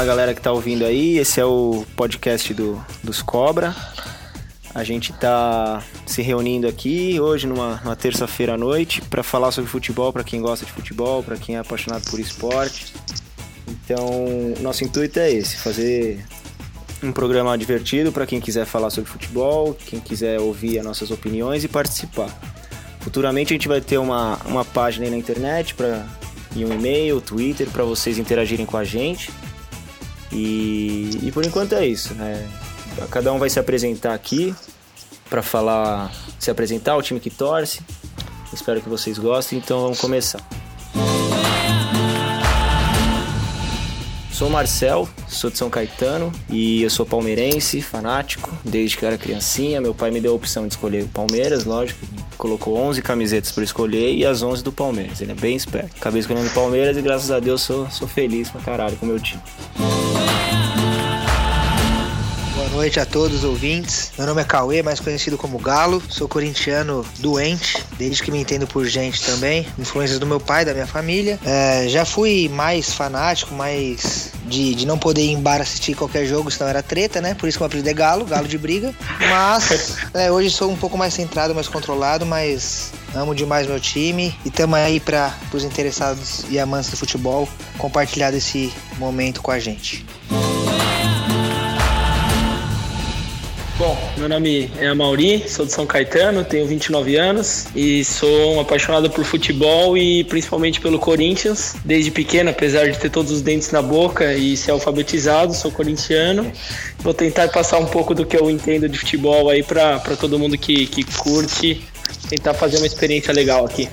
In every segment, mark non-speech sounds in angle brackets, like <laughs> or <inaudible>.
Olá, galera que tá ouvindo aí. Esse é o podcast do, dos Cobra. A gente tá se reunindo aqui hoje, numa, numa terça-feira à noite, para falar sobre futebol, para quem gosta de futebol, para quem é apaixonado por esporte. Então, nosso intuito é esse: fazer um programa divertido para quem quiser falar sobre futebol, quem quiser ouvir as nossas opiniões e participar. Futuramente a gente vai ter uma, uma página aí na internet pra, e um e-mail, Twitter, para vocês interagirem com a gente. E, e por enquanto é isso. Né? Cada um vai se apresentar aqui para falar, se apresentar, o time que torce. Espero que vocês gostem, então vamos começar. Sou Marcel, sou de São Caetano e eu sou palmeirense, fanático, desde que eu era criancinha. Meu pai me deu a opção de escolher o Palmeiras, lógico. Colocou 11 camisetas para escolher e as 11 do Palmeiras. Ele é bem esperto. Acabei escolhendo o Palmeiras e graças a Deus sou, sou feliz pra caralho com o meu time noite a todos os ouvintes. Meu nome é Cauê, mais conhecido como Galo. Sou corintiano doente, desde que me entendo por gente também. Influências do meu pai, da minha família. É, já fui mais fanático, mais de, de não poder ir em bar assistir qualquer jogo, senão era treta, né? Por isso que meu apelido é Galo, Galo de briga. Mas <laughs> é, hoje sou um pouco mais centrado, mais controlado, mas amo demais meu time e estamos aí para os interessados e amantes do futebol compartilhar esse momento com a gente. Meu nome é Amauri, sou de São Caetano, tenho 29 anos e sou um apaixonado por futebol e principalmente pelo Corinthians. Desde pequeno, apesar de ter todos os dentes na boca e ser alfabetizado, sou corintiano. Vou tentar passar um pouco do que eu entendo de futebol aí para todo mundo que, que curte, tentar fazer uma experiência legal aqui.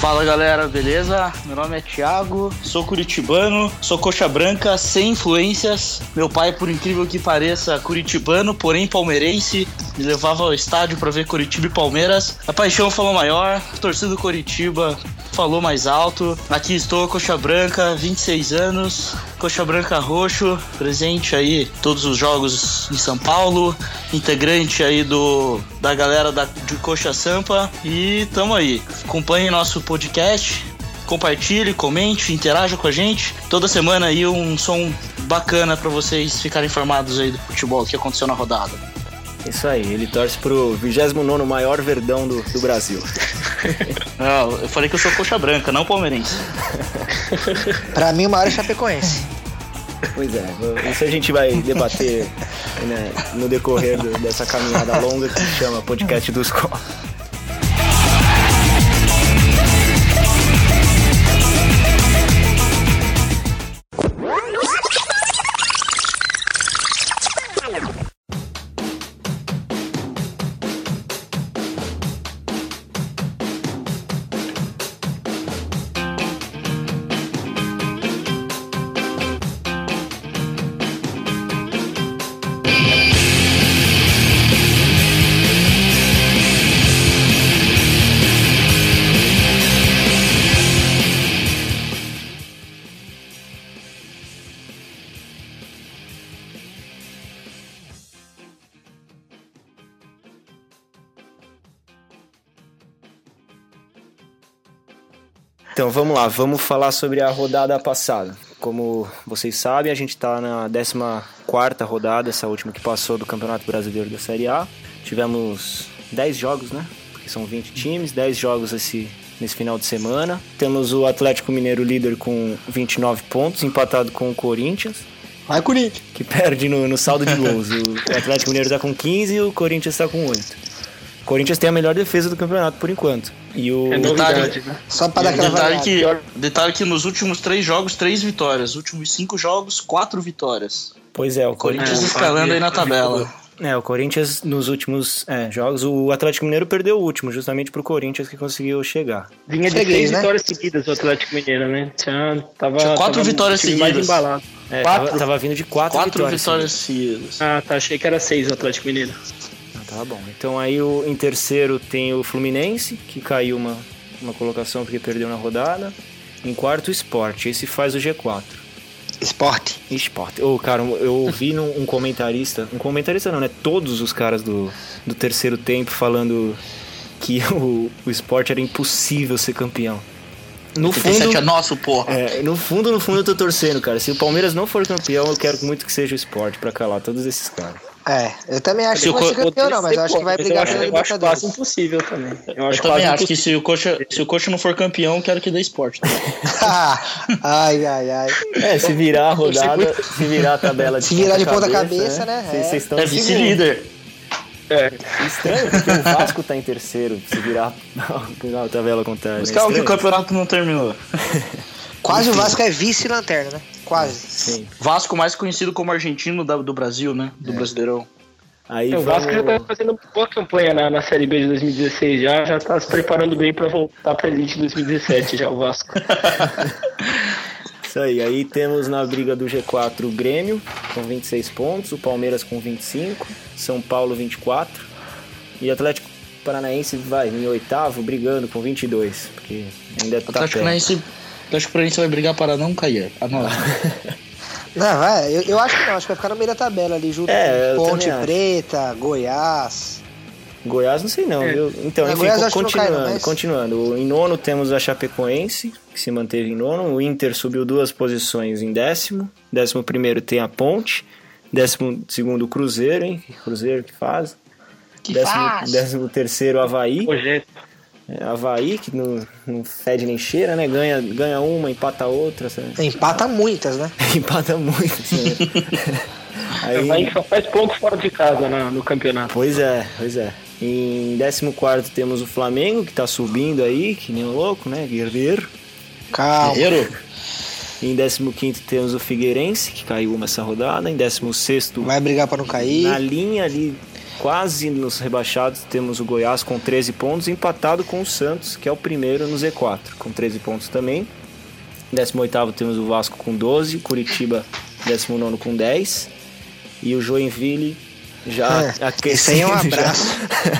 Fala galera, beleza? Meu nome é Thiago, sou curitibano, sou coxa branca, sem influências. Meu pai, por incrível que pareça, curitibano, porém palmeirense. Me levava ao estádio para ver Curitiba e Palmeiras. A paixão falou maior, torcida do Curitiba falou mais alto. Aqui estou, Coxa Branca, 26 anos, Coxa Branca Roxo, presente aí todos os jogos em São Paulo, integrante aí do da galera da, de Coxa Sampa e tamo aí. Acompanhe nosso podcast, compartilhe, comente, interaja com a gente. Toda semana aí um som bacana para vocês ficarem informados aí do futebol que aconteceu na rodada. Isso aí, ele torce pro 29 maior verdão do, do Brasil. Não, <laughs> eu falei que eu sou coxa branca, não palmeirense. <laughs> pra mim, o maior é Chapecoense. Pois é, isso a gente vai debater né, no decorrer do, dessa caminhada longa que se chama Podcast dos Copos. Então vamos lá, vamos falar sobre a rodada passada. Como vocês sabem, a gente está na 14 rodada, essa última que passou do Campeonato Brasileiro da Série A. Tivemos 10 jogos, né? Porque são 20 times, 10 jogos esse, nesse final de semana. Temos o Atlético Mineiro líder com 29 pontos, empatado com o Corinthians. Vai, Corinthians! Que perde no, no saldo de gols. o Atlético Mineiro está com 15 e o Corinthians está com 8. Corinthians tem a melhor defesa do campeonato por enquanto. E o é novidade, né? Só para dar aquela detalhe que, detalhe que nos últimos três jogos, três vitórias. Últimos cinco jogos, quatro vitórias. Pois é, o Corinthians é, escalando aí na tabela. É, o Corinthians nos últimos é, jogos, o Atlético Mineiro perdeu o último, justamente pro Corinthians que conseguiu chegar. Vinha de três né? vitórias seguidas o Atlético Mineiro, né? Tinha, tava, Tinha quatro tava vitórias seguidas. Mais embalado. É, quatro? Tava, tava, vindo de quatro, quatro vitórias, vitórias seguidas. Ah, tá. Achei que era seis o Atlético Mineiro. Tá bom. Então aí o, em terceiro tem o Fluminense, que caiu uma, uma colocação porque perdeu na rodada. Em quarto, o Sport. Esse faz o G4. Esporte. Esporte. Ô, oh, cara, eu ouvi um comentarista, um comentarista não, né? Todos os caras do, do terceiro tempo falando que <laughs> o, o esporte era impossível ser campeão. No 87 fundo, é nosso, porra. é, no fundo, no fundo eu tô torcendo, cara. Se o Palmeiras não for campeão, eu quero muito que seja o esporte pra calar todos esses caras. É, eu também acho Se que o não vai ser campeão, não, mas eu acho que vai brigar eu pela acho, eu acho quase Libertadores. impossível também. Eu Eu acho também quase acho que se o, coxa, se o Coxa não for campeão, eu quero que dê esporte. <laughs> ai, ai, ai. É, se virar a rodada, se virar a tabela de Se virar de ponta cabeça, né? Vocês É. vocês estão É vice-líder. É. Estranho, porque o Vasco tá em terceiro, se virar <laughs> a tabela contrária. Mas né? calma que o Estranho. campeonato não terminou. <laughs> Quase o Vasco é vice-lanterna, né? Quase. Sim. Vasco mais conhecido como argentino da- do Brasil, né? Do Brasileirão. Aí O Vasco já vamos... tá fazendo uma boa campanha na, na Série B de 2016 já, já tá se preparando bem pra voltar pra Elite de 2017 já o Vasco. <laughs> Isso aí, aí temos na briga do G4 o Grêmio com 26 pontos, o Palmeiras com 25, São Paulo 24 e Atlético Paranaense vai em oitavo brigando com 22, porque ainda O tá Atlético perto. Paranaense Atlético Paranaense vai brigar para não cair. Ah, <laughs> não. Não, vai, eu, eu acho que não, acho que vai ficar no meio da tabela ali, junto É, eu com Ponte acho. Preta, Goiás. Goiás não sei não, É. viu? Então, É, enfim, Goiás acho que continuando, não, mas- continuando. Em nono temos a Chapecoense, que se manteve em nono. O Inter subiu duas posições em décimo. Décimo primeiro tem a Ponte. Décimo segundo o Cruzeiro, hein? Cruzeiro que faz. Que décimo, faz? décimo terceiro Havaí. Projeto. É, Havaí, que não, não fede nem cheira, né? Ganha, ganha uma, empata outra. sabe? Empata muitas, né? <laughs> empata muito. assim, né? <laughs> Aí, Aí só faz ponto fora de casa na- no campeonato. Pois é, pois é. Em 14 temos o Flamengo, que tá subindo aí, que nem um louco, né? Guerreiro. Calma. Guerreiro. Em 15 temos o Figueirense, que caiu uma essa rodada. Em 16 Vai brigar pra não cair. na linha ali, quase nos rebaixados, temos o Goiás com 13 pontos, empatado com o Santos, que é o primeiro no Z4, com 13 pontos também. Em 18 temos o Vasco com 12, Curitiba 19 com 10. E o Joinville já É, aquecendo. Esse aí é um abraço.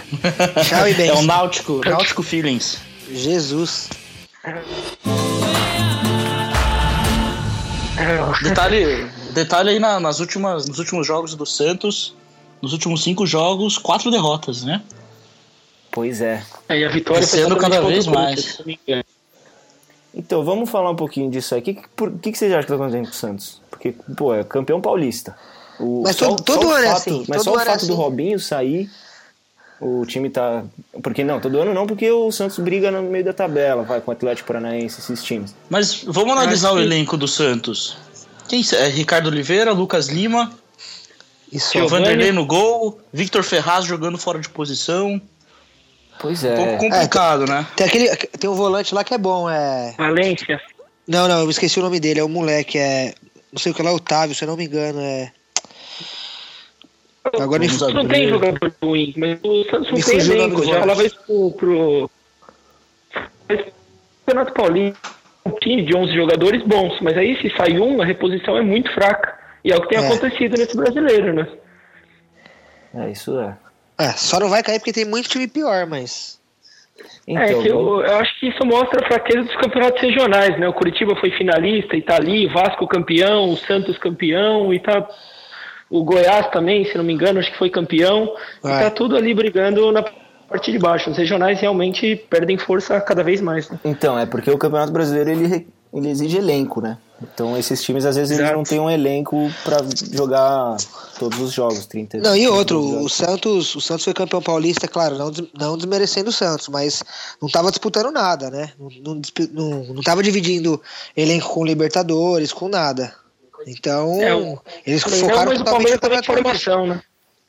<laughs> Tchau e bem. É o Náutico. Náutico Feelings. Jesus. Detalhe, detalhe aí na- nas últimas, nos últimos jogos do Santos. Nos últimos cinco jogos, quatro derrotas, né? Pois é. Aí a vitória exatamente cada vez mais. Então, vamos falar um pouquinho disso aí. O que, que, por- que, que vocês acham que tá acontecendo com o Santos? Porque, pô, é campeão paulista. O, Mas só- todo- todo só o ano é fato- assim, Mas só o é fato do assim. Robinho sair, o time tá... Porque não, todo ano não, porque o Santos briga no meio da tabela, vai com o Atlético Paranaense, esses times. Mas vamos analisar o elenco do Santos. Quem é? Ricardo Oliveira, Lucas Lima, Isso. Vanderlei no gol, Victor Ferraz jogando fora de posição. Pois Um pouco é. complicado, né? Tem, aquele, tem um volante lá que é bom, é. Valência. Não, não, eu esqueci o nome dele, é o moleque, é. Não sei o que lá, Otávio, se eu não me engano, é. Agora me, Não abrir. tem jogador ruim, mas o Santos não tem elenco. Já falava isso pro, pro... pro Campeonato Paulista. Um time de 11 jogadores bons, mas aí se sai um, a reposição é muito fraca. E é o que tem É. acontecido nesse brasileiro, né? É, isso é. É, só não vai cair porque tem muito time pior, mas. Então, é, que vamos- eu, eu acho que isso mostra a fraqueza dos campeonatos regionais, né? O Curitiba foi finalista e tá ali, Vasco campeão, o Santos campeão e tá. O Goiás também, se não me engano, acho que foi campeão. É. E tá tudo ali brigando na parte de baixo. Os regionais realmente perdem força cada vez mais, né? Então, é porque o Campeonato Brasileiro ele, ele exige elenco, né? Então esses times às vezes eles não têm um elenco pra jogar todos os jogos, 30 Não, e 30 outro, o Santos, o Santos foi campeão paulista, claro, não, não desmerecendo o Santos, mas não tava disputando nada, né? Não, não, não, não tava dividindo elenco com Libertadores, com nada. Então, É, o- eles Não, focaram mas o Palmeiras no também formação, né?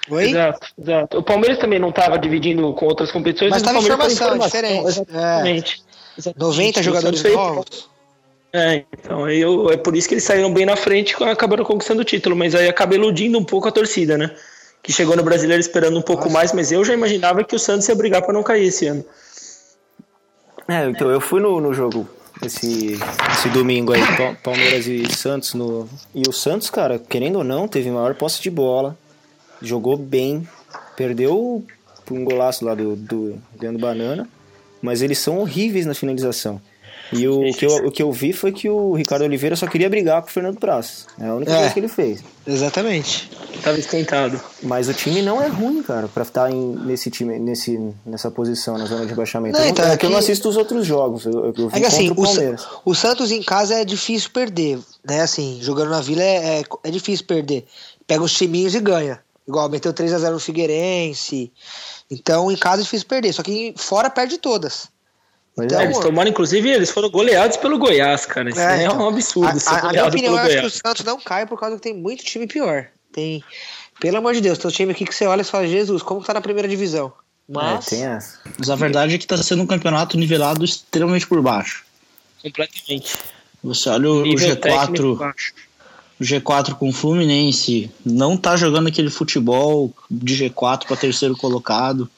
Oi? Exato, exato. O Palmeiras também não estava dividindo com outras competições, Mas o tava em Palmeiras formação, em diferente. É. Exatamente. Exatamente. 90 O jogadores novos. É, então aí eu, é por isso que eles saíram bem na frente e acabaram conquistando o título, mas aí acaba iludindo um pouco a torcida, né? Que chegou no brasileiro esperando um pouco mais, mas eu já imaginava que o Santos ia brigar para não cair esse ano. É, então eu fui no, no jogo esse, esse domingo aí, Pa- Palmeiras e Santos no. E o Santos, cara, querendo ou não, teve maior posse de bola, jogou bem, perdeu um golaço lá do, do Leandro Banana, mas eles são horríveis na finalização. E o, que eu, o que eu vi foi que o Ricardo Oliveira só queria brigar com o Fernando Praça. É a única É. coisa que ele fez. Exatamente. Tava esquentado. Mas o time não é ruim, cara, pra estar em, nesse time, nesse, nessa posição, na zona de baixamento. Não, Eu então, é é que eu não assisto os outros jogos. Eu, eu, eu vi É que assim, contra o Palmeiras. o Santos em casa é difícil perder, né? Assim, jogando na Vila é, é, é difícil perder. Pega os timinhos e ganha. Igual meteu 3x0 no Figueirense. Então, em casa é difícil perder. Só que fora perde todas. Mas Então, é, É, eles tomaram, inclusive, eles foram goleados pelo Goiás, cara. Isso É, é, então, um absurdo. ser A, a- a minha goleado opinião pelo é que o. Santos não cai por causa que tem muito time pior. Tem. Pelo amor de Deus, tem um time aqui que você olha e fala, Jesus, como tá na primeira divisão? Mas. é, tem essa. Mas a verdade é que tá sendo um campeonato nivelado extremamente por baixo. Completamente. Você olha o técnico G4, baixo. o G4 com o Fluminense, não tá jogando aquele futebol de G4 para terceiro colocado.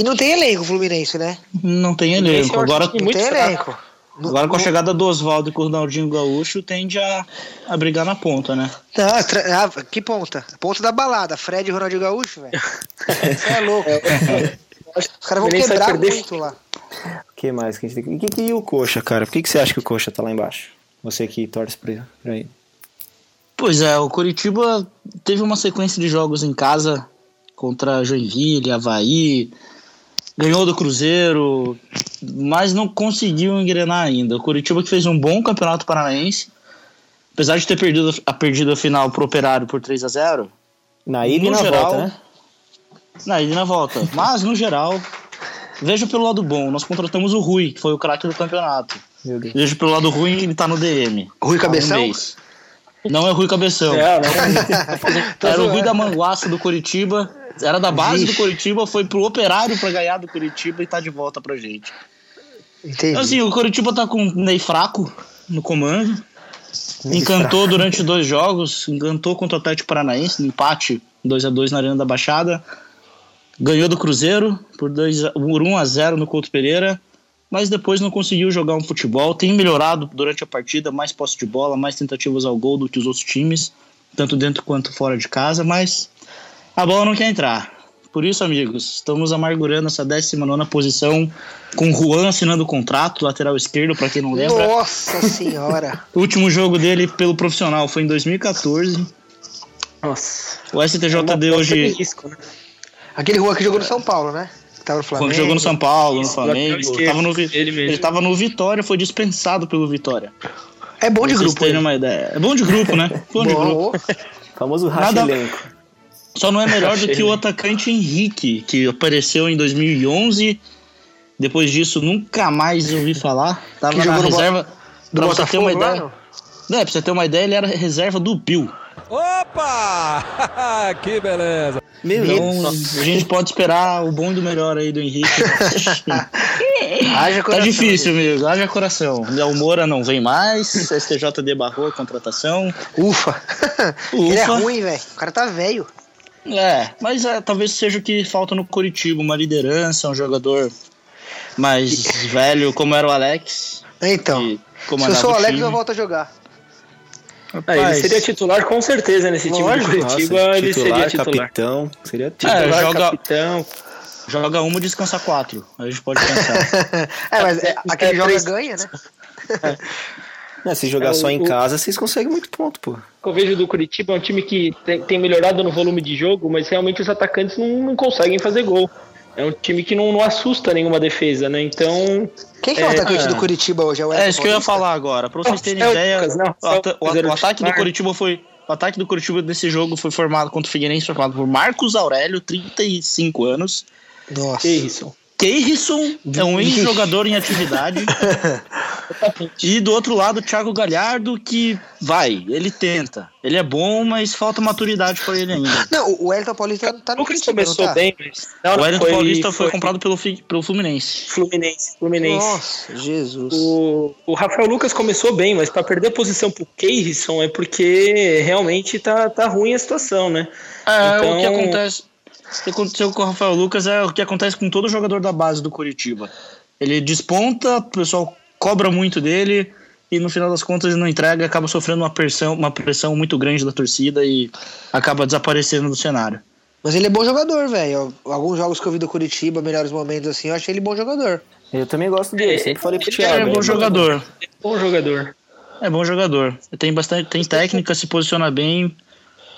E não tem elenco o Fluminense, né? Não tem elenco. é Agora, muito tem fraco. elenco. No- agora com a chegada do Oswaldo e com o Ronaldinho Gaúcho, tende a, a brigar na ponta, né? Não, tra- ah, que ponta? Ponta da balada. Fred e Ronaldinho Gaúcho, velho. Você é louco. <laughs> Os caras vão quebrar perder. muito lá. O que mais que a gente tem que... E, que, e o Coxa, cara? Por que, que você acha que o Coxa tá lá embaixo? Você que torce pra, pra ele. Pois é, o Coritiba teve uma sequência de jogos em casa contra Joinville, Havaí, ganhou do Cruzeiro, mas não conseguiu engrenar ainda. O Coritiba que fez um bom campeonato paranaense, apesar de ter perdido a, perdido a final pro Operário por 3 a 0 Na ida e na geral, volta, né? na ida e na volta. Mas, no geral, veja pelo lado bom, nós contratamos o Rui, que foi o craque do campeonato. Veja pelo lado ruim, ele tá no DM. Rui um Cabeção? mês. Não é Rui Cabeção. É, <laughs> Era o. Rui da Manguaça do Curitiba. Era da base Vixe. do Curitiba, foi pro operário pra ganhar do Curitiba e tá de volta pra gente. Entendi. Então, assim, o Curitiba tá com o Ney fraco no comando. encantou durante dois jogos, encantou contra o Atlético Paranaense, no empate 2 a 2 na Arena da Baixada. Ganhou do Cruzeiro por, 2 a- por 1 a 0 no Couto Pereira, mas depois não conseguiu jogar um futebol. Tem melhorado durante a partida, mais posse de bola, mais tentativas ao gol do que os outros times, tanto dentro quanto fora de casa, mas a bola não quer entrar. Por isso, amigos, estamos amargurando essa 19 posição com o Juan assinando o contrato, lateral esquerdo, para quem não lembra. Nossa <laughs> senhora. O último jogo dele pelo profissional foi em 2014. Nossa. O STJD de hoje risco, né? Aquele rua que jogou no São Paulo, né? Que Tava no Flamengo. quando jogou no São Paulo, no Flamengo, tava no, ele mesmo. ele tava no Vitória, foi dispensado pelo Vitória. É bom de vocês grupo. terem ele. uma ideia. É bom de grupo, né? Bom de grupo. Famoso racha Nada- elenco. Só não é melhor do que o atacante Henrique, que apareceu em 2011. Depois disso, nunca mais ouvi falar. Tava Que na reserva. Do pra você ter uma ideia. não? Não, pra você ter uma ideia, ele era reserva do Bill. Opa! <laughs> que beleza! Meu Então, a gente pode esperar o bom e do melhor aí do Henrique. <laughs> Haja Tá coração, difícil, amigo. Haja coração. Léo Moura não vem mais. <laughs> STJD barrou a contratação. Ufa. Ele é Ufa. ruim, velho. O cara tá velho. É, mas é, talvez seja o que falta no Curitiba. Uma liderança, um jogador mais velho, como era o Alex. Então, se eu sou o Alex, time. eu volto a jogar. Ah, ele Rapaz, seria titular com certeza nesse time do Curitiba. Nossa, ele titular, seria titular. capitão. Seria É, Titular, joga- capitão. Joga uma e descansa quatro. A gente pode <laughs> pensar. é, mas é, aquele é joga três- ganha, né? É, <laughs> se jogar É, só o- em o- casa, vocês conseguem muito ponto, pô. O que eu vejo do Curitiba é um time que tem, tem melhorado no volume de jogo, mas realmente os atacantes não, não conseguem fazer gol. É um time que não, não assusta nenhuma defesa, né? Então. Quem que é o É, atacante é. do Curitiba hoje? É, o é isso que eu ia falar agora. Pra vocês terem É o ideia, não, o, ata- o- o o ataque do. Curitiba foi. O ataque do Curitiba desse jogo foi formado contra o Figueirense, formado por Marcos Aurélio, 35 anos. Nossa. Que isso. Keirson é um ex-jogador em atividade. <laughs> e do outro lado, o Thiago Galhardo, que vai, ele tenta. Ele é bom, mas falta maturidade pra ele ainda. Não, o- Elton Paulista tá O no Lucas Curitiba, começou tá? bem, mas. Não, o Wellington Paulista foi, comprado pelo, pelo Fluminense. Fluminense. Fluminense. Nossa, Jesus. O, o Rafael Lucas começou bem, mas para perder a posição pro Keirson é porque realmente tá, tá ruim a situação, né? É, Então- o que acontece. O que aconteceu com o Rafael Lucas é o que acontece com todo jogador da base do Curitiba. Ele desponta, o pessoal cobra muito dele e no final das contas ele não entrega, acaba sofrendo uma pressão, uma pressão muito grande da torcida e acaba desaparecendo do cenário. Mas ele é bom jogador, velho. Alguns jogos que eu vi do Curitiba, melhores momentos assim, eu achei ele bom jogador. Eu também gosto dele, É, sempre falei pro ele Thiago. é ele bom jogador. Bom jogador. É bom jogador. Tem bastante, tem técnica, se posiciona bem.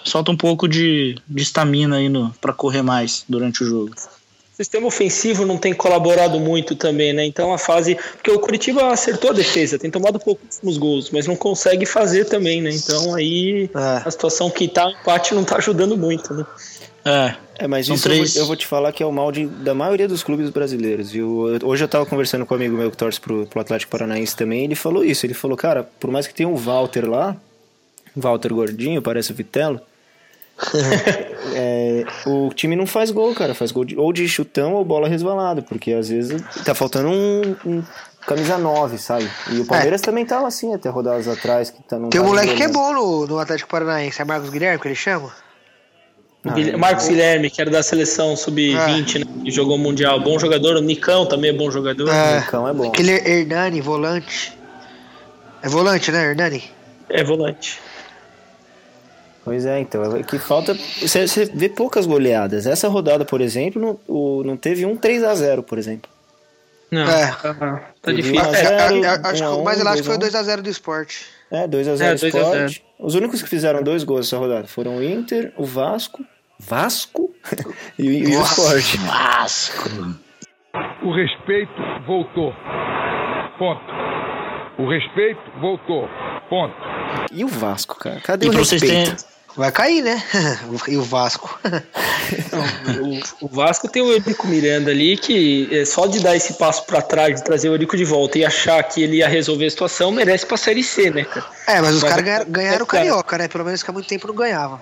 Falta um pouco de estamina aí no, pra correr mais durante o jogo. O sistema ofensivo não tem colaborado muito também, né? Então a fase. Porque o Curitiba acertou a defesa, tem tomado pouquíssimos gols, mas não consegue fazer também, né? Então aí É. a situação que tá, o empate não tá ajudando muito, né? É, É, mas São isso eu vou- três. eu, vou, te falar que é o mal de, da maioria dos clubes brasileiros, viu? Hoje eu tava conversando com um amigo meu que torce pro, pro Atlético Paranaense também, ele falou isso, ele falou, cara, por mais que tenha um Walter lá, Walter Gordinho, parece o Vitelo, é, o time não faz gol, cara, faz gol de- ou de chutão ou bola resvalada, porque às vezes tá faltando um, um camisa 9, sabe? E o Palmeiras também tava assim até rodadas atrás, que tá, não Tem um tá moleque que é bom no, no Atlético Paranaense, é Marcos Guilherme que ele chama? Ah, é. Marcos Guilherme, que era da seleção sub-20, né? Que jogou Mundial. Bom jogador. O Nicão também é bom jogador. É, Nicão é bom. Aquele Hernani, volante. É volante, né, Hernani? É volante. Pois é, então, é que falta. Você, você vê poucas goleadas. Essa rodada, por exemplo, não, o, não teve um 3x0, por exemplo. Não, É. tá, tá difícil. um a É, zero, é, é, um acho que o mais elástico foi o dois a um. 2x0 do esporte. É, 2x0 É, 2 a 0. Sport. Os únicos que fizeram dois gols essa rodada foram o Inter, o Vasco. Vasco? <laughs> e, o- e o. Sport. Vasco. O respeito voltou. Ponto. O respeito voltou. Ponto. E o Vasco, cara? Cadê E o respeito? Vai cair, né? <laughs> e o Vasco. O, o Vasco tem o Eurico Miranda ali que é, só de dar esse passo pra trás, de trazer o Eurico de volta e achar que ele ia resolver a situação, merece pra Série C, né, cara? É, mas os caras ganharam, ganharam o Cara. Carioca, né? Pelo menos que há muito tempo não ganhava.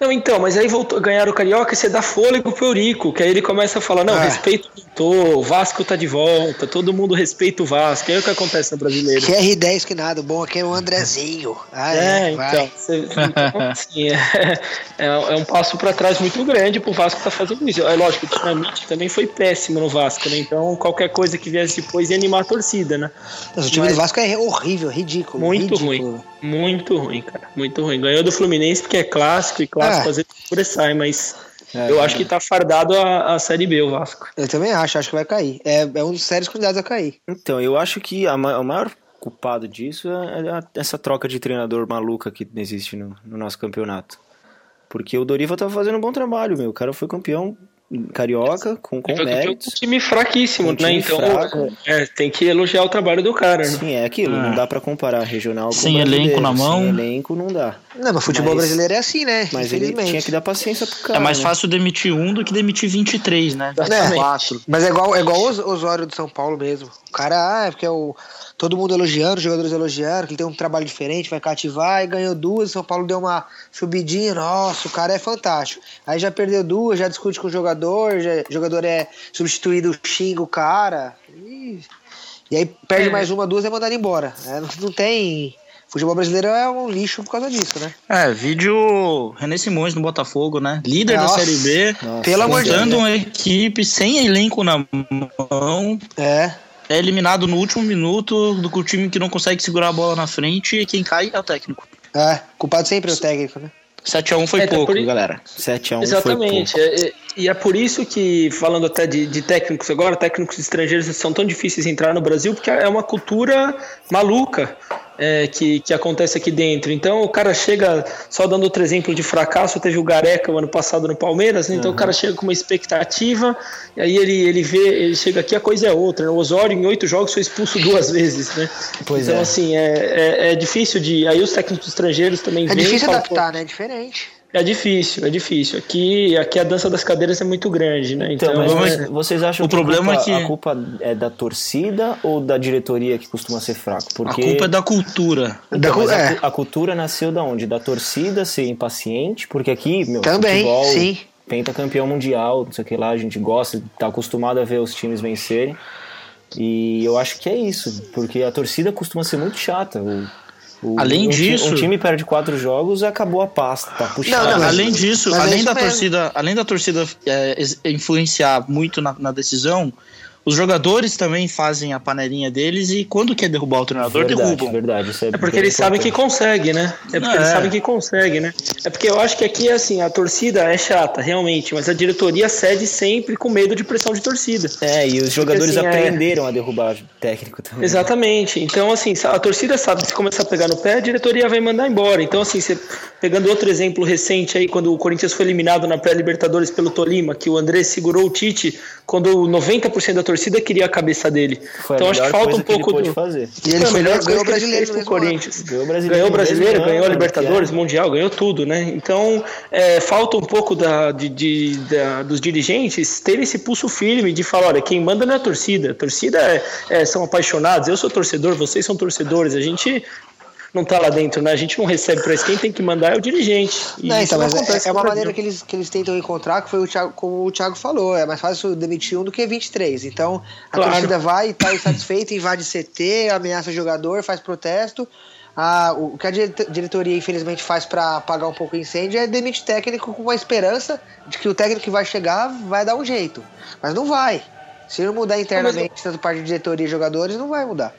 Não, então, mas aí voltou, ganharam o Carioca e você dá fôlego pro Eurico, que aí ele começa a falar, não, Ah. respeito voltou, o Vasco tá de volta, todo mundo respeita o Vasco. Aí é o que acontece no brasileiro. QR10 que nada, o bom aqui é o Andrezinho. Ah, É, é, então, você- então, assim, é, <laughs> é, é um passo pra trás muito grande pro Vasco tá fazendo isso. É lógico, o Dinamite também foi péssimo no Vasco, né? Então qualquer coisa que viesse depois ia animar a torcida, né? Mas o time Mas- do Vasco é horrível, ridículo. Muito ridículo. ruim. Muito ruim, cara. Muito ruim. Ganhou do Fluminense porque é clássico e clássico Ah. às vezes sobressai, mas É, eu acho que tá fardado a, a Série B, o Vasco. Eu também acho, acho que vai cair. É, é um dos sérios candidatos a cair. Então, eu acho que a o maior culpado disso é é a- essa troca de treinador maluca que existe no, no nosso campeonato. Porque o Dorival tava fazendo um bom trabalho, meu. O cara foi campeão carioca, com, com com um time fraquíssimo, Um né? time Então fraco. é, tem que elogiar o trabalho do cara, né? Sim, é aquilo. Ah. Não dá pra comparar regional com Sem elenco na mão. Sem elenco não dá. Não, mas futebol Mas- brasileiro é assim, né? Mas ele tinha que dar paciência pro cara. É mais né? fácil demitir um do que demitir 23, né? É. Quatro. Mas é igual, é igual o Os- Osório do São Paulo mesmo. O cara, ah, é porque é o, todo mundo elogiando, os jogadores elogiando, que ele tem um trabalho diferente, vai cativar e ganhou duas. São Paulo deu uma subidinha, nossa, o cara é fantástico. Aí já perdeu duas, já discute com o jogador, já, o jogador é substituído, xinga o cara. E, e aí perde É. mais uma, duas é mandado embora. É, não, não tem. Futebol brasileiro é um lixo por causa disso, né? É, vídeo René Simões no Botafogo, né? Líder da Nossa. Série B. Nossa, Pelo amor de Deus. uma equipe sem elenco na mão. É. É eliminado no último minuto do time que não consegue segurar a bola na frente e quem cai é o técnico. É. Culpado sempre é o técnico, né? 7x1 foi É, tá pouco, por galera. 7x1 Exatamente. foi pouco. É- é- e é por isso que, falando até de, de técnicos agora, técnicos estrangeiros são tão difíceis de entrar no Brasil, porque é uma cultura maluca é, que, que acontece aqui dentro. Então o cara chega, só dando outro exemplo de fracasso, teve o Gareca o ano passado no Palmeiras, né? então o cara chega com uma expectativa, e aí ele, ele vê, ele chega aqui, a coisa é outra. né? O Osório, em oito jogos, foi expulso duas <laughs> vezes, né? Pois então, é. assim, é, é, é difícil de. Aí os técnicos estrangeiros também É e difícil falam, "Pô, adaptar, né? É diferente. É difícil, é difícil. Aqui, aqui a dança das cadeiras é muito grande, né? Então, Então, mas é- vocês- acham o que a problema culpa, é que- a culpa é da torcida ou da diretoria que costuma ser fraco? Porque A culpa é da cultura. Então, Da a, é. cu- a cultura nasceu da onde? Da torcida ser impaciente, porque aqui, meu, Também, futebol, sim. pentacampeão mundial, não sei o que lá, a gente gosta, tá acostumado a ver os times vencerem. E eu acho que é isso, porque a torcida costuma ser muito chata. O, o- Além um disso- um time perde quatro jogos, acabou a pasta, tá puxado. Não, não, além disso, mas além da mesmo. torcida, além da torcida é, influenciar muito na, na decisão, Os jogadores também fazem a panelinha deles e quando quer derrubar o treinador, verdade, derrubam. verdade. Isso é, É porque eles sabem que consegue, né? É porque É. eles sabem que consegue, né? É porque eu acho que aqui, assim, a torcida é chata, realmente, mas a diretoria cede sempre com medo de pressão de torcida. É, e os jogadores assim, é- aprenderam a derrubar o técnico também. Exatamente. Então, assim, a torcida sabe que se começar a pegar no pé, a diretoria vai mandar embora. Então, assim, você, pegando outro exemplo recente aí, quando o Corinthians foi eliminado na pré-Libertadores pelo Tolima, que o André segurou o Tite quando 90% da torcida queria a cabeça dele. Foi então, acho que melhor falta um pouco do. fazer. E ele Foi a melhor ganhou coisa o que ele brasileiro pro ano. Corinthians. Ganhou o brasileiro, Ganhou o brasileiro, ganhou a ano, Libertadores, é. Mundial, ganhou tudo, né? Então, é, falta um pouco da, de, de- da- dos dirigentes terem esse pulso firme de falar: olha, quem manda não é a torcida. A torcida é- é, são apaixonados, eu sou torcedor, vocês são torcedores. A gente não tá lá dentro, né? A gente não recebe pra isso. Quem tem que mandar é o dirigente. E Não, isso então, mas é, é uma Brasil. maneira que eles, que eles tentam encontrar, que foi o Thiago, como o Thiago falou, é mais fácil demitir um do que 23. Então, a Claro. torcida vai e tá insatisfeita, invade CT, ameaça o jogador, faz protesto. Ah, o que a dire- diretoria, infelizmente, faz para apagar um pouco o incêndio é demitir técnico com a esperança de que o técnico que vai chegar vai dar um jeito. Mas não vai. Se não mudar internamente, tanto parte de diretoria e jogadores, não vai mudar.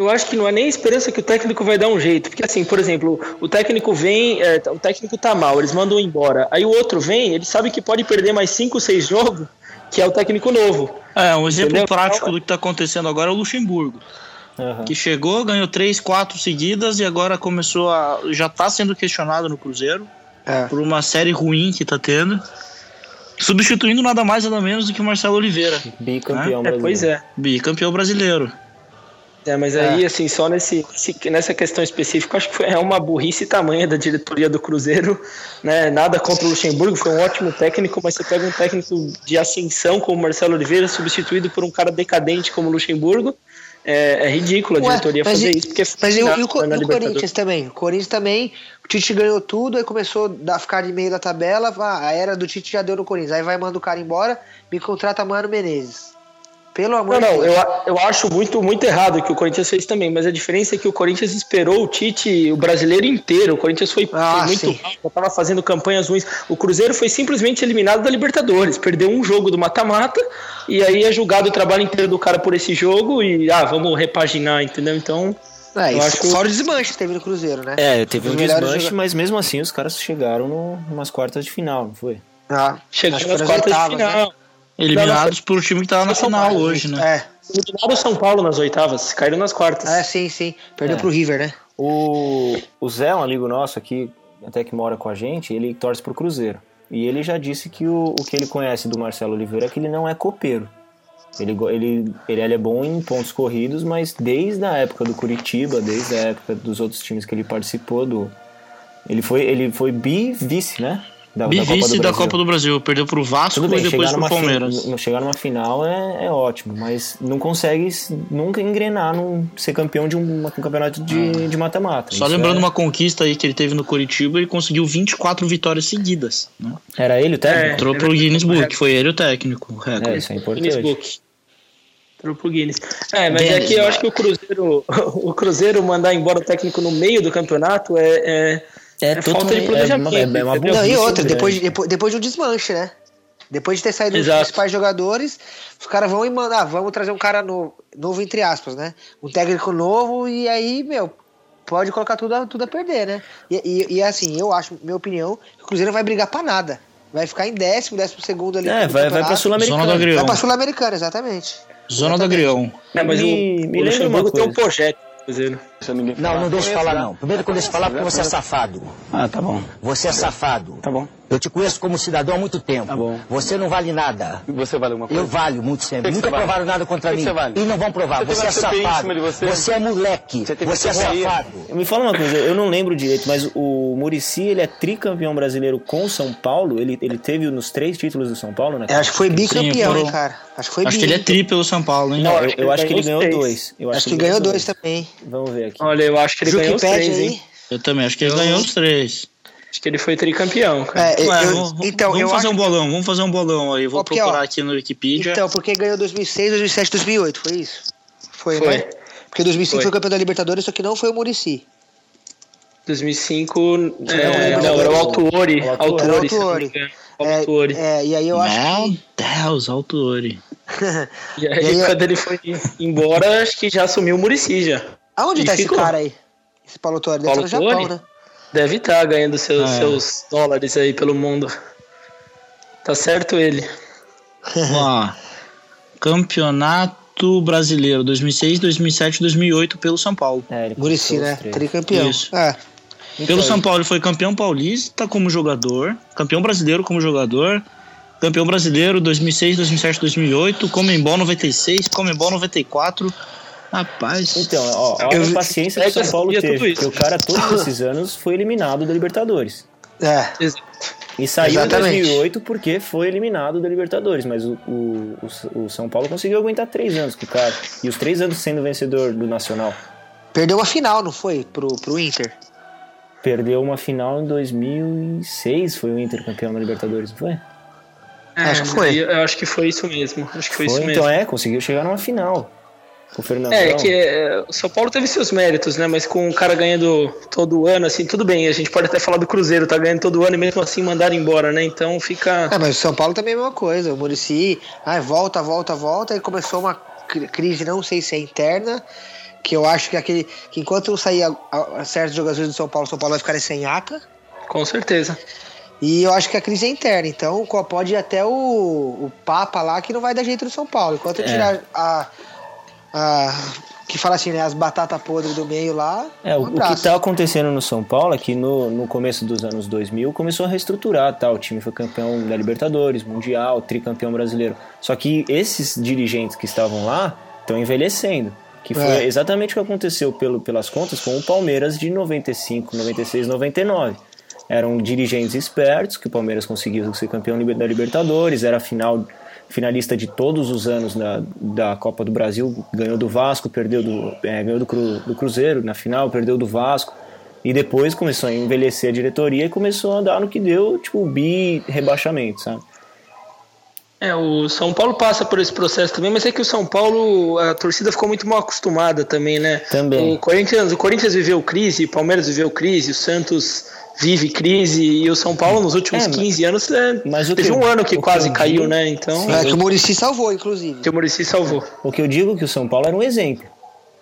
Eu acho que não é nem a esperança que o técnico vai dar um jeito. Porque, assim, por exemplo, o técnico vem, é, o técnico tá mal, eles mandam embora. Aí o outro vem, ele sabe que pode perder mais 5, 6 jogos, que é o técnico novo. É, um exemplo Entendeu? prático do que tá acontecendo agora é o Luxemburgo. Aham. Que chegou, ganhou três, quatro seguidas e agora começou a. Já tá sendo questionado no Cruzeiro É. por uma série ruim que tá tendo. Substituindo nada mais nada menos do que o Marcelo Oliveira, Bicampeão É, brasileiro. pois é. bicampeão brasileiro. É, mas aí, assim, só nesse, se- nessa questão específica, acho que foi, é uma burrice tamanha da diretoria do Cruzeiro, né? Nada contra o Luxemburgo, foi um ótimo técnico, mas você pega um técnico de ascensão como o Marcelo Oliveira, substituído por um cara decadente como o Luxemburgo, é, é ridículo a Ué, diretoria mas fazer e- isso, porque Mas e o, e o, e o. Corinthians também? O Corinthians também, o Tite ganhou tudo, aí começou a ficar de meio da tabela, a era do Tite já deu no Corinthians. Aí vai manda o cara embora, me contrata Mano Menezes. Pelo amor Não, de não, Deus. eu, a- eu acho muito, muito errado o que o Corinthians fez também, mas a diferença é que o Corinthians esperou o Tite, o brasileiro inteiro. O Corinthians foi, foi Ah, muito sim. mal, já tava fazendo campanhas ruins. O Cruzeiro foi simplesmente eliminado da Libertadores, perdeu um jogo do mata-mata e aí é julgado o trabalho inteiro do cara por esse jogo e, ah, vamos repaginar, entendeu? Então, É, eu acho- Fora o desmanche que teve no Cruzeiro, né? É, teve Os um desmanche, joga- mas mesmo assim os caras chegaram no, umas quartas de final, não foi? Ah, que nas foi quartas oitavas, de final. Eliminados por time que tava na Foi São final Paulo, hoje, né? É, Eliminaram o São Paulo nas oitavas, caíram nas quartas. é, sim, sim. Perdeu É. pro River, né? O, o Zé, um amigo nosso aqui, até que mora com a gente, ele torce pro Cruzeiro. E ele já disse que o, o que ele conhece do Marcelo Oliveira é que ele não é copeiro. Ele, ele, ele é bom em pontos corridos, mas desde a época do Curitiba, desde a época dos outros times que ele participou, do, ele foi, ele foi bi-vice, né? Da, Bivice da Brasil. Copa do Brasil. Perdeu pro Vasco bem, e depois pro Palmeiras. fin- chegar numa final é, é ótimo, mas não consegue nunca engrenar num ser campeão de um, um campeonato de de mata-mata. Só Isso lembrando é- uma conquista aí que ele teve no Curitiba, ele conseguiu 24 vitórias seguidas. Né? Era ele o técnico? Entrou pro Guinness Book, foi ele o técnico, o recorde. É, isso é importante. Guinness Book. Entrou pro Guinness. É, mas é que eu acho que o Cruzeiro, <laughs> o Cruzeiro mandar embora o técnico no meio do campeonato é, é, é falta de planejamento. É, é uma entendeu? Não, e outra, grande. depois, de- depois, depois de um desmanche, né? Depois de ter saído os Exato. principais jogadores, os caras vão e mandam, ah, vamos trazer um cara novo, novo entre aspas, né? Um técnico novo, e aí, meu, pode colocar tudo a, tudo a perder, né? E, e, e assim, eu acho, minha opinião, que o Cruzeiro vai brigar pra nada. Vai ficar em décimo, décimo segundo ali. É, vai, vai pra campeonato. Zona do Sul-Americana. Vai pra Sul-Americana, exatamente. Zona do Agrião. É, mas Me- o, me o Luxemburgo uma tem um coisa. Cruzeiro. Não, não deixa eu falar não. Primeiro que eu deixo falar porque você é safado. Ah, tá bom. Você é safado. Tá bom. Eu te conheço como cidadão há muito tempo. Tá bom. Você não vale nada. E você vale alguma coisa? Eu valho muito sempre. que Nunca você vale? provaram nada contra que mim. você vale? E não vão provar. Você Você é safado. cima de você? Você é moleque. Você Você é safado. Me fala uma coisa, eu não lembro direito, mas o Murici ele é tricampeão brasileiro com São Paulo. Ele, ele teve nos três títulos do São Paulo, né? Eu acho que foi bicampeão, foram- hein, cara. Acho que foi Acho bi. que ele é tri pelo São Paulo, hein? Não, eu, acho que eu ele acho que ele ganhou dois. Eu Acho que ganhou dois também. Vamos ver aqui. Olha, eu acho que ele ganhou os três, aí. hein? Eu também, acho que ele ganhou os três. Acho que ele foi tricampeão, cara. É, Ué, eu- vamos, então, vamos eu fazer acho um bolão, vamos fazer um bolão aí. Vou Ó, procurar ó, aqui no Wikipedia. Então, porque ganhou 2006, 2007, 2008, foi isso? Foi, Foi. né? Porque 2005 Foi. foi campeão da Libertadores, só que não foi o Murici. 2005, é, Não, não, era o Altuori. Altuori. Altuori, Altuori. É, Altuori. é, e aí eu acho Meu que... Deus, Altuori. <laughs> E aí, E aí- quando ele foi embora, acho que já assumiu o Murici já. Aonde E tá esse ficou. cara aí? Esse Paulo Torre? Deve Paulo estar no Japão, né? Deve estar ganhando seus, É. seus dólares aí pelo mundo. Tá certo ele. Vamos lá. Campeonato Brasileiro 2006, 2007, 2008 pelo São Paulo. É, ele Murici, né? Tricampeão. Isso. É. Pelo São Paulo ele foi campeão paulista como jogador, campeão brasileiro como jogador, campeão brasileiro 2006, 2007, 2008, Comembol 96, Comembol 94. Rapaz, Então, ó, Eu- olha a paciência que o São Paulo teve. Porque o cara, todos <laughs> esses anos, foi eliminado da Libertadores. É. E saiu Exatamente. em 2008 porque foi eliminado da Libertadores. Mas o, o, o, o São Paulo conseguiu aguentar três anos com o cara. E os três anos sendo vencedor do Nacional. Perdeu uma final, não foi? Pro, pro Inter. Perdeu uma final em 2006, foi o Inter campeão da Libertadores, não foi? Acho que foi. Eu acho que foi isso mesmo. Acho que foi, isso mesmo. então é, conseguiu chegar numa final. O Fernandão. É, que é, o São Paulo teve seus méritos, né? Mas com o cara ganhando todo ano, assim, tudo bem. A gente pode até falar do Cruzeiro, tá ganhando todo ano e mesmo assim mandar embora, né? Então fica. É, mas o São Paulo também é a mesma coisa. O Murici, ai, volta, volta, volta. E começou uma cri- crise, não sei se é interna. Que eu acho que aquele. Que enquanto sair a, a- certos jogadores do São Paulo, o São Paulo vai ficar sem aca. Com certeza. E eu acho que a crise é interna. Então pode ir até o, o Papa lá que não vai dar jeito no São Paulo. Enquanto É. tirar a. a que fala assim, né? As batatas podres do meio lá. É, o, um o que abraço. tá acontecendo no São Paulo é que no, no começo dos anos 2000 começou a reestruturar, tá? O time foi campeão da Libertadores, Mundial, tricampeão brasileiro. Só que esses dirigentes que estavam lá estão envelhecendo. Que foi É. exatamente o que aconteceu pelo, pelas contas com o Palmeiras de 95, 96, 99. Eram dirigentes espertos, que o Palmeiras conseguiu ser campeão da Libertadores, era final, finalista de todos os anos da, da Copa do Brasil, ganhou do Vasco, perdeu do, é, ganhou do, Cru- do Cruzeiro na final, perdeu do Vasco. E depois começou a envelhecer a diretoria e começou a dar no que deu, tipo, bi rebaixamento, sabe? É, o São Paulo passa por esse processo também, mas é que o São Paulo, a torcida ficou muito mal acostumada também, né? Também. O Corinthians, o Corinthians viveu crise, o Palmeiras viveu crise, o Santos vive crise e o São Paulo nos últimos É, mas- 15 anos é, mas teve que um ano que que quase eu caiu, digo- né? Então, É, que o Murici salvou, inclusive. que o Murici salvou. O que eu digo é que o São Paulo era um exemplo.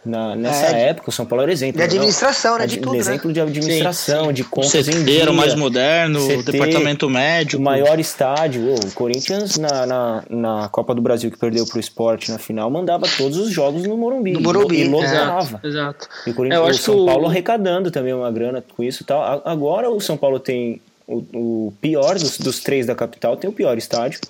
Na, nessa É, de- época, o São Paulo era exemplo. de administração, né, de tudo, né? exemplo de administração, de o contas em dia. o mais moderno, o CT, departamento médico. O maior estádio, o Corinthians na, na, na Copa do Brasil que perdeu pro esporte na final, mandava todos os jogos no Morumbi. No Morumbi, E é. lotava. Exato. E o, É, Corinthians, eu o São que o- Paulo arrecadando também uma grana com isso e tal. Agora o São Paulo tem o, o pior dos, dos três da capital, tem o pior estádio.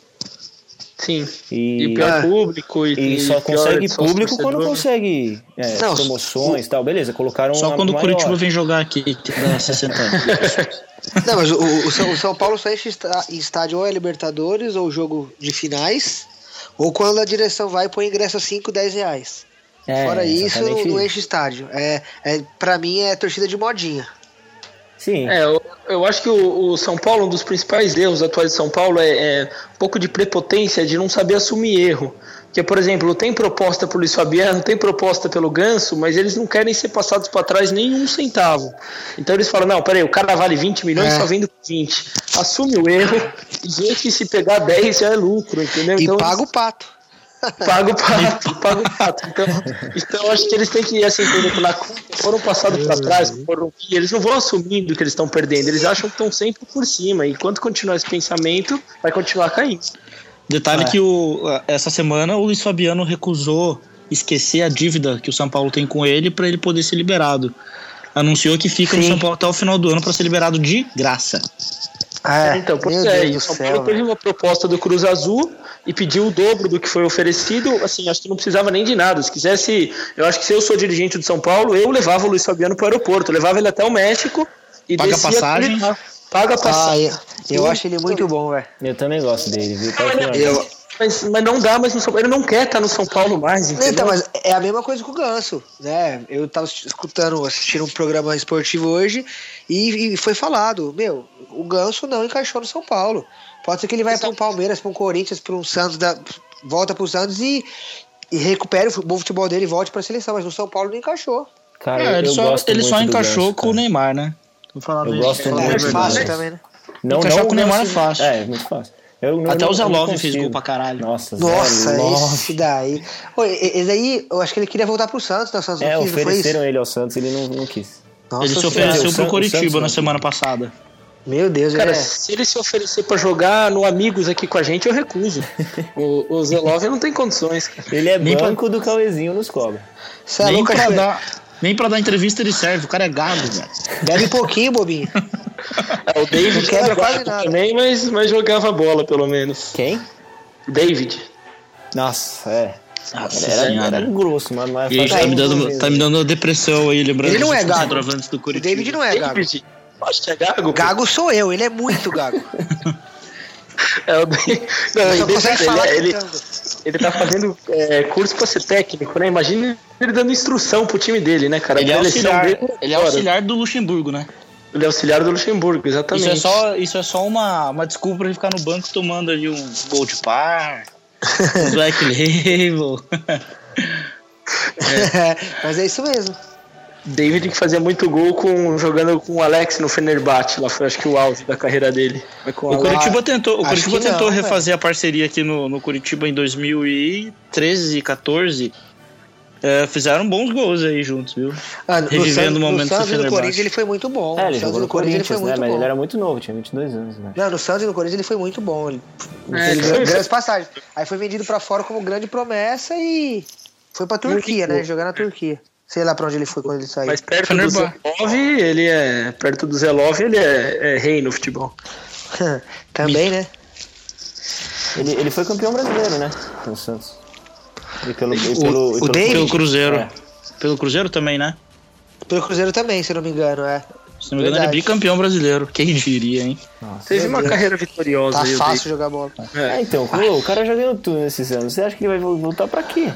Sim. E, E pior Ah. público e, e só pior consegue público quando torcedor. consegue é, Não, promoções e tal. Beleza, colocaram Só quando o. Curitiba vem jogar aqui, que dá <laughs> 60 anos. Não, mas o, o São, o São Paulo só enche estádio ou é Libertadores ou jogo de finais, ou quando a direção vai e põe ingresso a 5, 10 reais. É, Fora isso, não, enche estádio. É, é, pra mim é torcida de modinha. Sim. É, eu, eu acho que o, o São Paulo, um dos principais erros atuais de São Paulo é, é um pouco de prepotência de não saber assumir erro. Porque, por exemplo, tem proposta pro Luiz Fabiano, tem proposta pelo Ganso, mas eles não querem ser passados para trás nem um centavo. Então eles falam, não, peraí, o cara vale 20 milhões, É. só vendo 20. Assume o erro e vê que se pegar 10 já é lucro, entendeu? E então, paga o pato. Paga o pato, paga o pato. Então, então acho que eles têm que assim, entender que na conta foram passados para trás, foram, e eles não vão assumindo que eles estão perdendo, eles acham que estão sempre por cima. E enquanto continuar esse pensamento, vai continuar caindo. Detalhe É. que o, essa semana o Luiz Fabiano recusou esquecer a dívida que o São Paulo tem com ele para ele poder ser liberado. Anunciou que fica no Sim. São Paulo até o final do ano para ser liberado de graça. É, então, pois meu é, Deus o São céu. Paulo teve uma proposta do Cruz Azul e pediu o dobro do que foi oferecido. Assim, acho que não precisava nem de nada. Se quisesse, eu acho que se eu sou dirigente do São Paulo, eu levava o Luiz Fabiano para o aeroporto, eu levava ele até o México e Paga descia passagem. ele. Paga a Ah, passagem. eu, eu acho ele muito bom, velho. Eu também gosto dele, viu? Particularmente. Mas, mas não dá mais no São Paulo. Ele não quer estar no São Paulo mais, entendeu? Então, mas é a mesma coisa com o Ganso, né? Eu tava escutando, assistindo um programa esportivo hoje e, e foi falado, meu, o Ganso não encaixou no São Paulo. Pode ser que ele vai para um Palmeiras, para um Corinthians, para um Santos, da, volta pro Santos e, e recupere o bom futebol dele e volte para a seleção, mas no São Paulo não encaixou. Cara, É, ele eu só, gosto ele muito só encaixou Ganso, com o. Neymar, né? Eu gosto muito É fácil Ganso. também, né? Não, Encaixar não, com o Neymar é fácil. É, muito fácil. Eu não- Até não- o Zé Love fez gol pra caralho. Nossa, Nossa, esse daí. Ô, e- esse daí, eu acho que ele queria voltar pro Santos, né? O Santos É, não quis, não foi ofereceram ele ao Santos, ele não, não quis. Nossa Ele se ofereceu o pro o Coritiba na semana passada. Meu Deus, Cara, é. se ele se oferecer pra jogar no Amigos aqui com a gente, eu recuso. <laughs> o, o Zelov não tem condições, cara. Ele é Nem pra- banco do Cauezinho nos cobra. Você é nem, louco, pra dar, nem pra dar entrevista ele serve, o cara é gado, velho. Bebe pouquinho, bobinho. É, o David quebra era quase nada. também, mas, mas jogava bola, pelo menos. Quem? David. Nossa, é. Nossa Era, senhora. era grosso, mas mas E tá me, um dando, golzinho. tá me dando depressão aí, lembrando Ele não dos é gago. centroavantes do O. David não é. David. Que é gago. Gago sou eu, ele é muito gago. <laughs> É o. Não, Ele falar ele, cantando. ele tá fazendo é, curso pra ser técnico, né? Imagina ele dando instrução pro time dele, né, cara? Ele é auxiliar, dele ele é auxiliar do Luxemburgo, né? Ele é auxiliar do Luxemburgo, exatamente. Isso é só, isso é só uma, uma desculpa pra ele ficar no banco tomando ali um Gold Par, um <laughs> Black Label. <laughs> Mas é isso mesmo. David que fazia muito gol com, jogando com o Alex no Fenerbahçe, lá foi acho que o auge da carreira dele. O Alex. Curitiba tentou, o acho Curitiba que não, tentou velho. refazer a parceria aqui no, no Curitiba em 2013 e 14. É, fizeram bons gols aí juntos, viu? Ah, Revivendo Santos- momentos no do Santos e no. Corinthians ele foi muito bom. É, ele no Santos jogou e no Corinthians ele foi né? muito Mas bom. ele era muito novo, tinha 22 anos, né? Não, no Santos e no Corinthians ele foi muito bom. Ele É, ele ganhou grandes passagens. Aí foi vendido pra fora como grande promessa e foi pra Turquia, né? Jogar na Turquia. Sei lá pra onde ele foi quando ele saiu. Mas perto do Zelov, ele é. Perto do Zelov, ele é, é rei no futebol. <laughs> Também, né? Ele, ele foi campeão brasileiro, né? No Santos. E pelo, e O- pelo, e o pelo David? Pelo Cruzeiro. É. Pelo Cruzeiro também, né? Pelo Cruzeiro também, se não me engano, é. Se não me engano, ele é bicampeão brasileiro. Quem diria, hein? Teve Meu uma Deus. carreira vitoriosa Tá fácil jogar bola. É, então, pô, o cara já ganhou tudo nesses anos. Você acha que ele vai vol- voltar pra quê?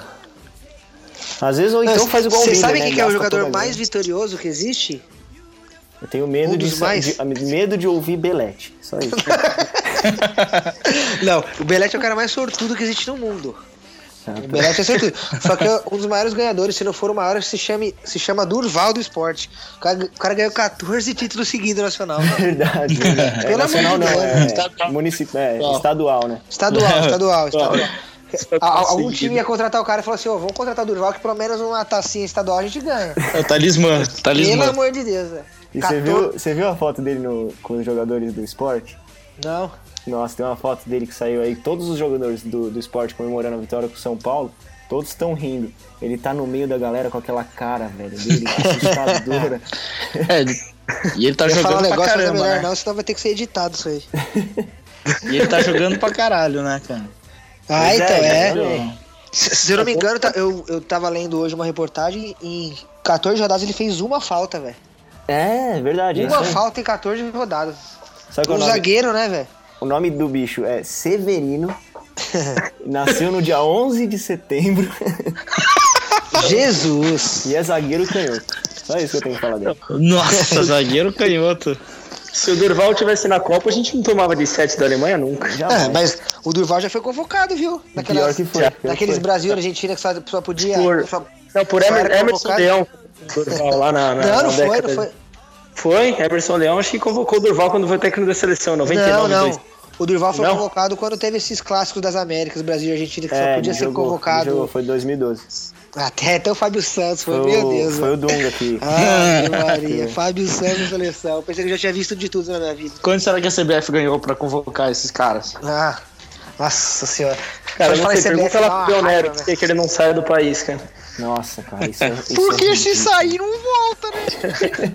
Às vezes, ou então faz igual o Você sabe né? quem que é o jogador mais vitorioso que existe? Eu tenho medo um de, mais? de- a- medo de ouvir Belete. Só isso. <laughs> Não, o Belete é o cara mais sortudo que existe no mundo. Ah, O Belete é sortudo. Só que um dos maiores ganhadores, se não for o maior, se, chame, se chama Durval do Esporte. O cara, o cara ganhou 14 títulos seguidos nacional. <laughs> cara. Verdade. É, Pelo nacional não, é, municip... é estadual, né? Estadual, estadual, estadual. Algum time ia contratar o cara e falou assim: ó, vamos contratar o Durval que pelo menos uma tacinha estadual a gente ganha. <laughs> É o talismã. Pelo Talismã. amor de Deus, velho. E você 14 viu, você viu a foto dele no, com os jogadores do esporte? Não. Nossa, tem uma foto dele que saiu aí, todos os jogadores do, do esporte comemorando a vitória com o São Paulo, todos estão rindo. Ele tá no meio da galera com aquela cara, velho, dele, assustadora. <laughs> É, ele- e ele tá Eu ia falar um jogando pra é caramba, melhor né? não, senão vai ter que ser editado isso aí. E ele tá jogando pra caralho, né, cara? Ah, Pois então é. exatamente. Se, se eu não me engano, tá- eu, eu tava lendo hoje uma reportagem em 14 rodadas ele fez uma falta, velho. É, verdade. é Uma aí. falta em 14 rodadas. Sabe qual Um é o nome? zagueiro, né, velho? O nome do bicho é Severino. <laughs> Nasceu no dia 11 de setembro <laughs> Jesus! e é zagueiro canhoto. Só isso que eu tenho que falar dele. Nossa, zagueiro canhoto. Se o Durval tivesse na Copa, a gente não tomava de 7 da Alemanha nunca. É, mas o Durval já foi convocado, viu? Naquelas, Pior que foi. naqueles foi. Brasil e Argentina que só, só podia. Por- só- Não, por Só Emerson convocado? Leão. Durval lá na, na, Não, na não foi, década não foi. Foi, Emerson Leão acho que convocou o Durval quando foi técnico da seleção, 99, Não, não. 2000. O Durval foi Não? convocado quando teve esses clássicos das Américas, Brasil e Argentina, que só É, podia ele ser jogou, convocado. jogou, foi 2012. Até, até o Fábio Santos foi, Foi, meu o, Deus. foi o velho. Dunga que. <laughs> Ah, Maria. <laughs> Fábio Santos na seleção. Eu pensei que eu já tinha visto de tudo na minha vida. Quando será que a CBF ganhou pra convocar esses caras? Ah, nossa senhora. Cara, não sei, pergunta lá pro Del Nero, raiva, por que que ele não sai do país, cara. Nossa, cara, isso é. <laughs> Isso Porque é se sair, não volta, né?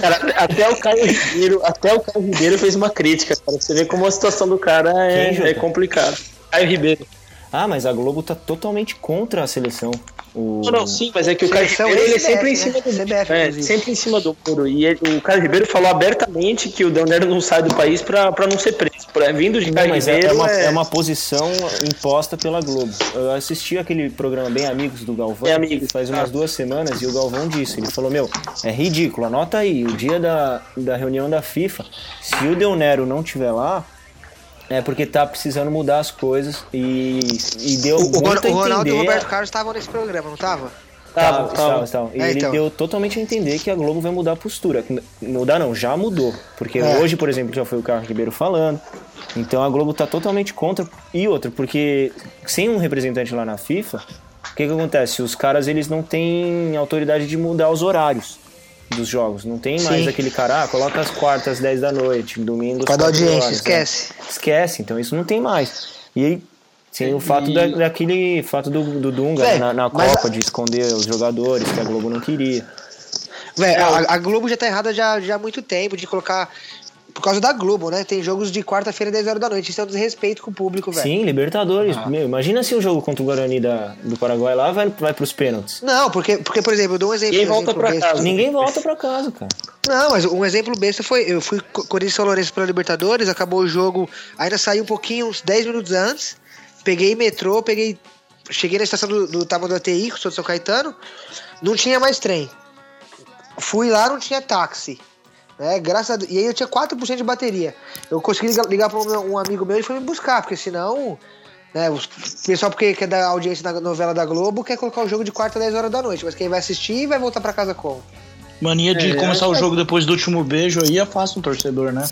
Cara, até o Caio Ribeiro, até o Caio Ribeiro fez uma crítica, cara. Você vê como a situação do cara é, é complicada. Caio Ribeiro. Ah, mas a Globo tá totalmente contra a seleção. O... Não, não, sim, mas é que o Caio Seleção Ribeiro ele é CBF, sempre em né? cima do CBF, é, sempre em cima do muro. E ele- o Caio Ribeiro falou abertamente que o Del Nero não sai do país pra, pra não ser preso. Pra, vindo de Não, mas é, Ribeiro é uma, é- é uma posição imposta pela Globo. Eu assisti aquele programa Bem Amigos do Galvão Amigos, faz umas ah. duas semanas e o Galvão disse, ele falou, meu, é ridículo, anota aí, o dia da, da reunião da FIFA, se o Del Nero não tiver lá, é porque tá precisando mudar as coisas e, e deu O, muito o Ronaldo e o. Roberto Carlos estavam nesse programa, não tava? Tava, Tava, tava. tava, tava. E É, ele então. deu totalmente a entender que a Globo vai mudar a postura. Mudar não, já mudou. Porque É. hoje, por exemplo, já foi o Carlos Ribeiro falando. Então a Globo tá totalmente contra. E outra, porque sem um representante lá na FIFA, o que que acontece? Os caras, eles não têm autoridade de mudar os horários dos jogos. Não tem mais Sim. aquele cara, ah, coloca as quartas, 10 da noite, domingo. 4 audiência, horas, esquece. né? Esquece, então isso não tem mais. E aí, sem o fato da, daquele fato do, do Dunga Véi, na, na Copa a- de esconder os jogadores que a Globo não queria. Véi, a, a Globo já tá errada já, já há muito tempo de colocar. Por causa da Globo, né? Tem jogos de quarta-feira, 10 horas da noite. Isso é um desrespeito com o público, velho. Sim, Libertadores. Meu, imagina se o jogo contra o Guarani da, do Paraguai lá vai, vai pros pênaltis. Não, porque, porque, por exemplo, eu dou um exemplo. Ninguém um volta pra besta. casa. Ninguém volta pra casa, cara. Não, mas um exemplo besta foi: eu fui co- Corinthians e São Lourenço pela Libertadores, acabou o jogo, ainda saí um pouquinho, uns 10 minutos antes, peguei metrô, peguei. Cheguei na estação do, do Tamanho do ATI, sou de São Caetano, não tinha mais trem. Fui lá, não tinha táxi. Né? Graças a Deus. E aí eu tinha 4% de bateria. Eu consegui ligar, ligar para um amigo meu e foi me buscar, porque senão. Né, o pessoal, porque quer dar audiência na novela da Globo, quer colocar o jogo de quarta a 10 horas da noite. Mas quem vai assistir vai voltar para casa como? Mania de É, começar o é. jogo depois do último beijo aí afasta um torcedor, né?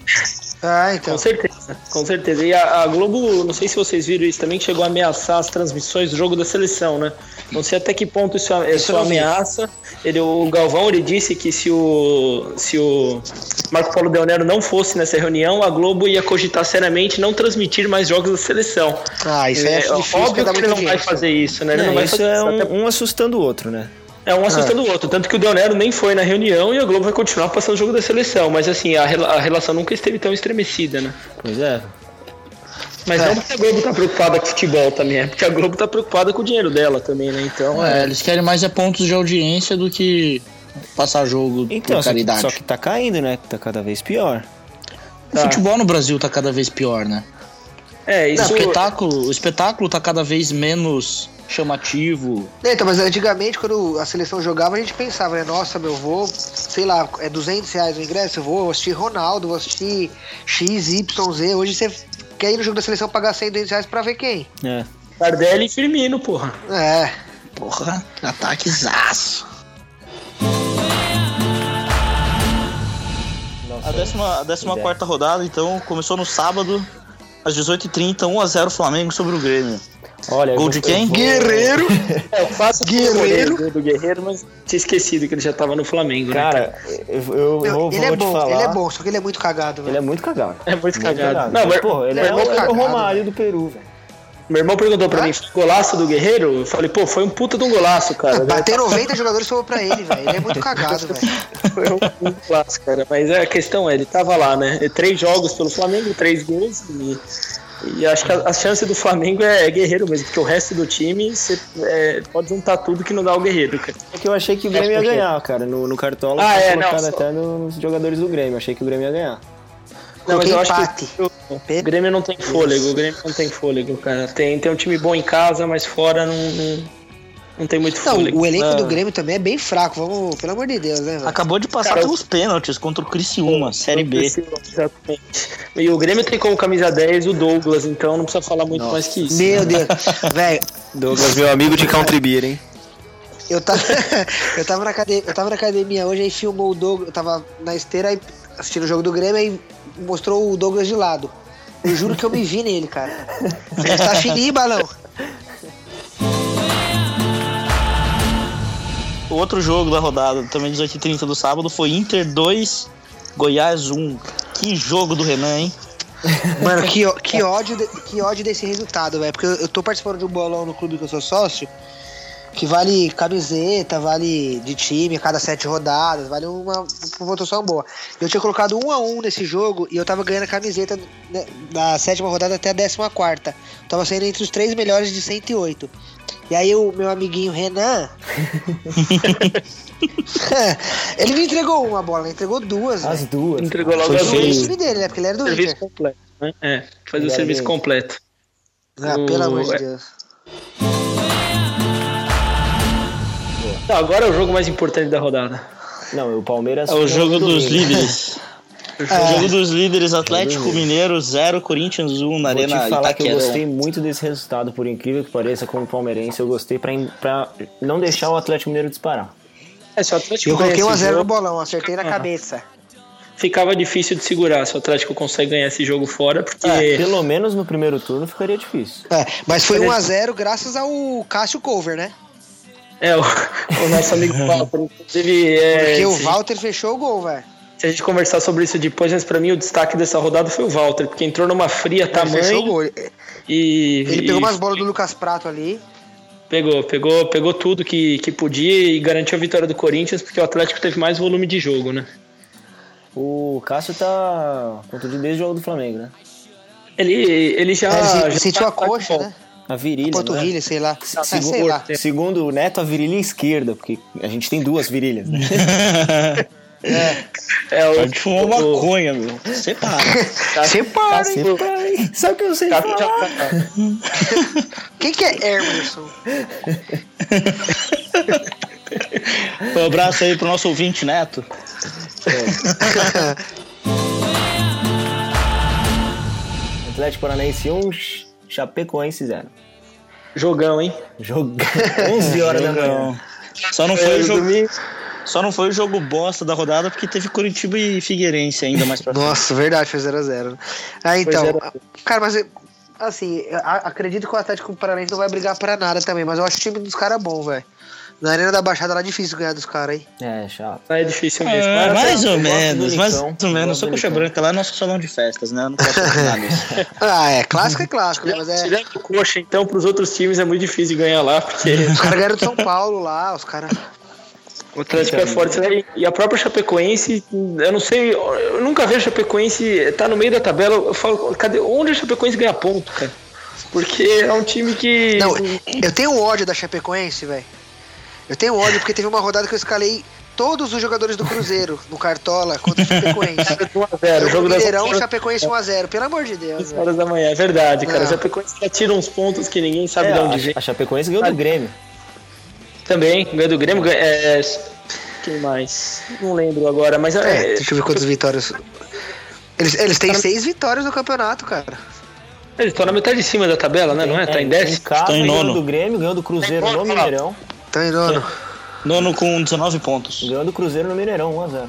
Ah, então. Com certeza, com certeza. E a, a Globo, não sei se vocês viram isso também, que chegou a ameaçar as transmissões do jogo da seleção, né? Não sei até que ponto isso, é- isso não vi. ameaça. Ele, o Galvão ele disse que se o, se o Marco Paulo Del Nero não fosse nessa reunião, a Globo ia cogitar seriamente não transmitir mais jogos da seleção. Ah, isso aí é, difícil, porque óbvio que ele não vai audiência. fazer isso, né? Ele não É, vai isso fazer é isso. até um, um assustando o outro, né? É um assustando o outro. Tanto que o Del Nero nem foi na reunião e a Globo vai continuar passando o jogo da seleção. Mas assim, a, rela- a relação nunca esteve tão estremecida, né? Pois é. Mas É. não porque a Globo tá preocupada com futebol também, é porque a Globo tá preocupada com o dinheiro dela também, né? Então, É, é. eles querem mais é pontos de audiência do que passar jogo Então, por só que, caridade. só que tá caindo, né? Tá cada vez pior. O futebol no Brasil tá cada vez pior, né? É, Não, isso. o, espetáculo, o espetáculo tá cada vez menos chamativo. É, Então, mas antigamente, quando a seleção jogava, a gente pensava, né? Nossa, meu, vou, sei lá, é 200 reais o ingresso, eu vou assistir Ronaldo, vou assistir X, Y, Z. Hoje você quer ir no jogo da seleção pagar 100, 200 reais pra ver quem? É. Tardelli e Firmino, porra. É. Porra, ataquezaço. A décima, a décima quarta rodada, então, começou no sábado, às 18h30, 1x0 Flamengo sobre o Grêmio. Olha, eu Gol de eu quem? vou- Guerreiro! <laughs> É, eu faço Guerreiro. do, do Guerreiro, mas tinha esquecido que ele já tava no Flamengo, né? Cara, eu, eu Meu, vou, ele vou é te bom, falar. ele é bom, só que ele é muito cagado, Ele velho. é muito cagado. É muito Muito cagado. Não, mas, Pô, ele é, o, é o cagado, Romário do Peru, velho. Meu irmão perguntou pra Hã? mim, foi golaço do Guerreiro? Eu falei, pô, foi um puta de um golaço, cara. Bater 90 jogadores sobrou pra ele, velho. Ele é muito cagado, velho. <laughs> Foi um, um clássico, cara. Mas a questão é, ele tava lá, né? Três jogos pelo Flamengo, três gols. E, e acho que a, a chance do Flamengo é, é guerreiro mesmo, porque o resto do time você é, pode juntar tudo que não dá o guerreiro, cara. É que eu achei que o Grêmio ia quê? ganhar, cara. No, no Cartola Ah, é, colocado não, só- até nos jogadores do Grêmio. Achei que o Grêmio ia ganhar. Não, mas eu acho empate. que o, Grêmio não tem fôlego, o Grêmio não tem fôlego, cara. Tem, tem um time bom em casa, mas fora não, não, não tem muito Não, fôlego. o elenco Ah, do Grêmio também é bem fraco, vamos, pelo amor de Deus, né? Acabou de passar Cara, pelos pênaltis contra o Criciúma, Série B. Exatamente. E o Grêmio tem como camisa 10 o Douglas, então não precisa falar muito mais que isso. Meu Deus. <laughs> velho, Douglas, meu amigo de Country Beer, hein? eu tava, <laughs> eu, tava na academia, eu tava na academia hoje, aí filmou o Douglas, eu tava na esteira aí, assistindo o jogo do Grêmio, aí mostrou o Douglas de lado. Eu juro que eu me vi nele, cara. Ele tá fininho, balão. O outro jogo da rodada, também 18h30 do sábado, foi Inter 2, Goiás 1. Que jogo do Renan, hein? Mano, que, que, ódio, que ódio desse resultado, velho. Porque eu, eu tô participando de um bolão no clube que eu sou sócio, que vale camiseta, vale de time a cada sete rodadas, vale uma, uma votação boa. Eu tinha colocado um a um nesse jogo e eu tava ganhando a camiseta né, da sétima rodada até a décima quarta. Tava saindo entre os três melhores de 108. E aí o meu amiguinho Renan. <laughs> ele me entregou uma bola, ele entregou duas. As velho. duas. Entregou logo as duas. o time dele, né? Porque ele era do Serviço Inter. completo, né? É, fazer o serviço completo. Ah, pelo amor de é- Deus. Não, agora é o jogo mais importante da rodada. Não, o Palmeiras. É o foi jogo dos domingo. líderes. <laughs> Jogo dos líderes Atlético Mineiro 0, Corinthians 1 na Vou Arena te falar que eu gostei muito desse resultado, por incrível que pareça, como palmeirense, eu gostei pra, pra não deixar o Atlético Mineiro disparar. É, se o Atlético Eu coloquei ganha 1 a esse 0 no bolão, acertei na cabeça. ficava difícil de segurar se o Atlético consegue ganhar esse jogo fora, porque É, pelo menos no primeiro turno ficaria difícil. É, mas foi 1 a 0 graças ao Cássio Cover, né? É o, o nosso amigo <laughs> Walter, inclusive, é, Porque o Walter fechou o gol, velho. se a gente conversar sobre isso depois, mas pra mim o destaque dessa rodada foi o Walter, porque entrou numa fria Ele fechou o tamanho gol. Ele, e ele e pegou umas bolas do Lucas Prato ali. pegou, pegou, pegou tudo que, que podia e garantiu a vitória do Corinthians, porque o Atlético teve mais volume de jogo, né? O Cássio tá contundido desde o jogo do Flamengo, né? Ele, ele já, É, ele já sentiu tá- a tá coxa, volta. né? A virilha, né? Panturrilha, sei lá. Ah, Segu- sei lá. Segundo o Neto, a virilha esquerda, porque a gente tem duas virilhas, né? <laughs> É, o, Pode fumar maconha, meu. Separa. Separa, hein? Sempre- Sabe o que eu sei Tá- falar? já- Quem que é Emerson? <laughs> Um abraço aí pro nosso ouvinte Neto. <laughs> Atlético Paranaense 1, Ch- Chapecoense 0. Jogão, hein? Jogo 11 <laughs> horas da manhã. Só não foi É, o jogo. domingo- Só não foi o jogo bosta da rodada porque teve Curitiba e Figueirense ainda mais pra frente. Nossa, verdade, foi 0x0. Ah, então. 0 a 0. Cara, mas assim, acredito que o Atlético Paranaense não vai brigar pra nada também, mas eu acho o time dos caras bom, velho. Na Arena da Baixada lá é difícil ganhar dos caras aí. É, chato. É difícil mesmo. É, mais ou menos, mais ou menos. Sou coxa branca lá é nosso salão de festas, né? Eu não posso opinar nisso. <laughs> Ah, é, clássico é clássico, né? Mas é. Tirando coxa, então, pros outros times é muito difícil ganhar lá, porque <laughs> Os caras ganharam de São Paulo lá, os caras. o Atlético é forte. né? E a própria Chapecoense, eu não sei, eu nunca vejo a Chapecoense tá no meio da tabela. Eu falo, cadê? Onde a Chapecoense ganha ponto, cara? Porque é um time que. Não, eu tenho ódio da Chapecoense, velho. Eu tenho ódio porque teve uma rodada que eu escalei todos os jogadores do Cruzeiro no Cartola contra o Chapecoense. 1 <laughs> a 0 o Jogo jogo das Mineirão, Chapecoense 1x0, pelo amor de Deus. 6 velho. horas da manhã, é verdade, cara. Não. A Chapecoense já tira uns pontos que ninguém sabe É, de onde a, vem. a Chapecoense ganhou do Grêmio. Também, ganhou do Grêmio. É, quem mais? Não lembro agora, mas É, é, deixa eu ver quantas vitórias. Eles, eles têm seis vitórias no campeonato, cara. eles estão na metade de cima da tabela, né? Não é? Tá em Em 10? casa, Tá em ganhou nono. do Grêmio, ganhou do Cruzeiro Tá em no Mineirão. Tá em nono. Nono com 19 pontos. Ganhou do Cruzeiro no Mineirão, 1x0.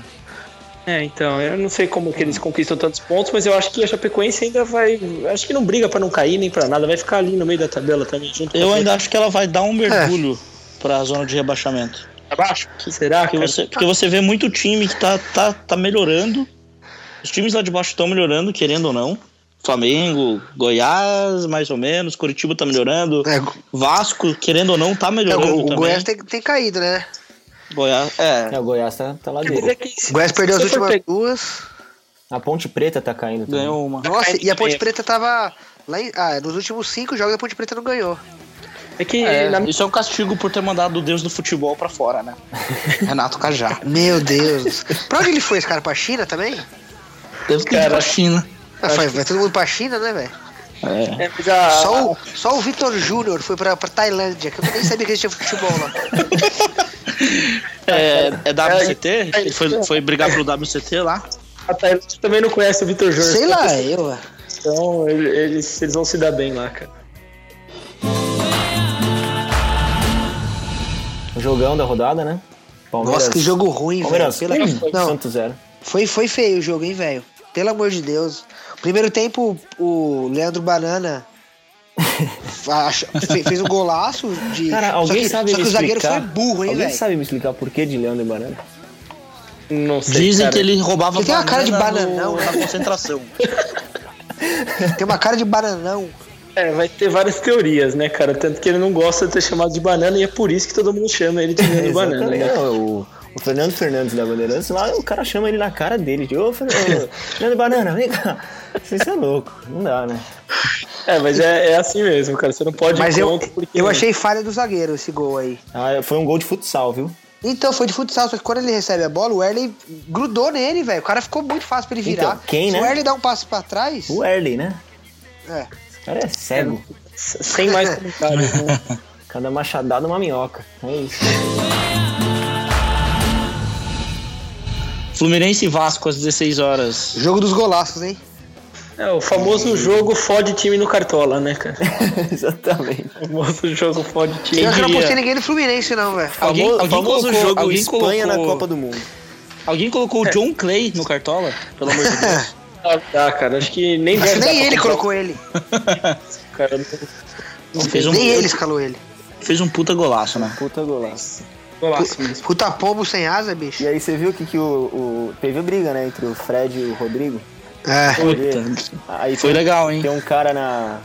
É, então, eu não sei como que eles conquistam tantos pontos, mas eu acho que a Chapecoense ainda vai. Acho que não briga pra não cair nem pra nada, vai ficar ali no meio da tabela também, junto Eu ainda acho que ela vai dar um mergulho pra zona de rebaixamento. abaixo. Será Porque que você, porque você vê muito time que tá, tá, tá melhorando. Os times lá de baixo estão melhorando, querendo ou não. Flamengo, Goiás, mais ou menos. Curitiba tá melhorando. É, Vasco, querendo ou não, tá é, melhorando o, o também. Goiás tem, tem caído, né? Goiás, é. É, o Goiás tá, tá lá se- O Goiás perdeu as últimas duas. A Ponte Preta tá caindo também. Ganhou uma. Nossa, e a Ponte. Preta tava. Lá em, ah, nos últimos cinco jogos a Ponte Preta não ganhou. É que É, na Isso é um castigo por ter mandado o deus do futebol pra fora, né? <laughs> Renato Cajá. Meu Deus. pra onde ele foi, esse cara? Pra China também? Ter ido pra China. Ah, vai, vai todo mundo pra China, né, velho? É. é, a- Só o, só o Vitor Júnior foi pra, pra Tailândia, que eu nem sabia que eles tinham futebol lá. É, é WCT? Ele foi, foi brigar pro WCT lá. a Tailândia também não conhece o Vitor Júnior. Sei lá, eu. Então ele- eles, eles vão se dar bem lá, cara. O jogão da rodada, né? Palmeiras, Nossa, que jogo ruim, velho. Pela- Não, Santos 0. foi, foi feio o jogo, hein, velho? Pelo amor de Deus. Primeiro tempo, o Leandro Banana <laughs> fez um golaço de. Cara, só alguém que, sabe só me que o zagueiro explicar? foi burro, hein, Alguém velho? sabe me explicar por que de Leandro e Banana? Não sei. Dizem cara. que ele roubava Ele tem uma cara de banana bananão, no- na concentração. <laughs> Tem uma cara de bananão. É, vai ter várias teorias, né, cara? Tanto que ele não gosta de ser chamado de banana e é por isso que todo mundo chama ele de <laughs> Leandro Banana, né? Não, o, o Fernando Fernandes da Bandeirantes lá, o cara chama ele na cara dele. De, Ô, Fernando, <laughs> Leandro Banana, vem cá. Você é louco. Não dá, né? É, mas é, é assim mesmo, cara. Você não pode Mas ir eu, contra porque. eu achei falha do zagueiro esse gol aí. Ah, foi um gol de futsal, viu? Então, foi de futsal, só que quando ele recebe a bola, o Erley grudou nele, velho. O cara ficou muito fácil pra ele virar. Então, quem, Se né? o Erley dá um passo pra trás. O Erley, né? É. Esse cara é cego. Sem mais comentários, né? <laughs> Cada machadada uma minhoca. É isso. Fluminense e Vasco às 16 horas. Jogo dos golaços, hein? É o famoso jogo fode time no Cartola, né, cara? <laughs> Exatamente. O famoso jogo fode time. Eu que não diria? postei ninguém do Fluminense, não, velho. Alguém, alguém famoso colocou, jogo alguém Espanha colocou, na Copa do Mundo. Alguém colocou o John Clay no Cartola? Pelo amor de Deus. <laughs> Ah, tá, cara. Acho que nem Acho deve nem ele comprar colocou ele. cara. Não Fez um, Nem ele escalou ele. fez um puta golaço, né? Puta golaço. Golaço mesmo. Puta pombo sem asa, bicho. E aí você viu que, que o, o- Teve a briga, né? Entre o Fred e o Rodrigo. É. Puta. Aí Foi tem, legal, hein? tem um cara na.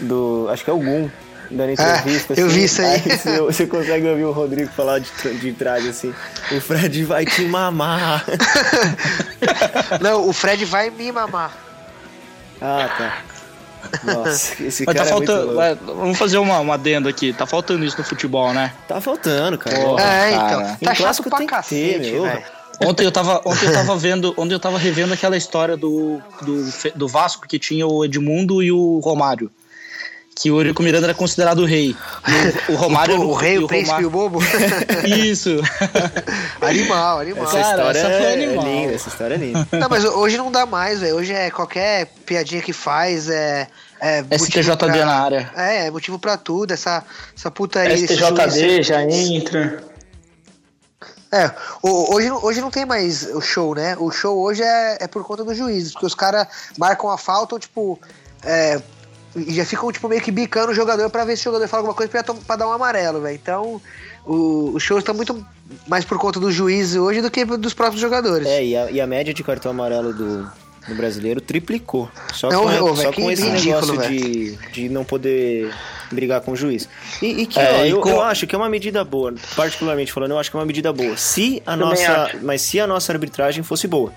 Do. Acho que é o Gum. Dando entrevista. eu assim. vi isso aí. você, você consegue ouvir o Rodrigo falar de, de trás assim. O Fred vai te mamar. <laughs> Não, o Fred vai me mamar. Ah, tá. Nossa, <laughs> esse Mas cara tá é muito faltando. louco. é, vamos fazer uma, uma adenda aqui. Tá faltando isso no futebol, né? Tá faltando, cara. Porra. é, cara. então. Tá chato clássico pra tem que ter, cacete, meu. velho. Ontem eu tava, ontem eu tava vendo, ontem eu tava revendo aquela história do, do, do Vasco que tinha o Edmundo e o Romário. Que o Eurico Miranda era considerado o rei. O, <laughs> o Romário. O, o rei, e o príncipe e o Romário- bobo. <laughs> Isso. <laughs> animal, animal. Essa Cara, história essa foi é animal. linda, essa história é linda. Não, mas hoje não dá mais, velho. Hoje é qualquer piadinha que faz, é. é STJD pra- na área. É, é motivo pra tudo, essa, essa putaria. STJD já entra. É, o- hoje, hoje não tem mais o show, né? O show hoje é, é por conta dos juízes, porque os caras marcam a falta, tipo. É, e já ficam, tipo, meio que bicando o jogador pra ver se o jogador fala alguma coisa pra, pra dar um amarelo, velho. Então, o, os shows estão muito mais por conta do juiz hoje do que dos próprios jogadores. É, e a, e a média de cartão amarelo do, do brasileiro triplicou. Só Não, com, ô, só com esse ridículo, negócio de, de não poder brigar com o juiz. E, e que, É, ó, e eu, com- eu acho que é uma medida boa, particularmente falando, eu acho que é uma medida boa. Se a Também nossa. acho. Mas se a nossa arbitragem fosse boa.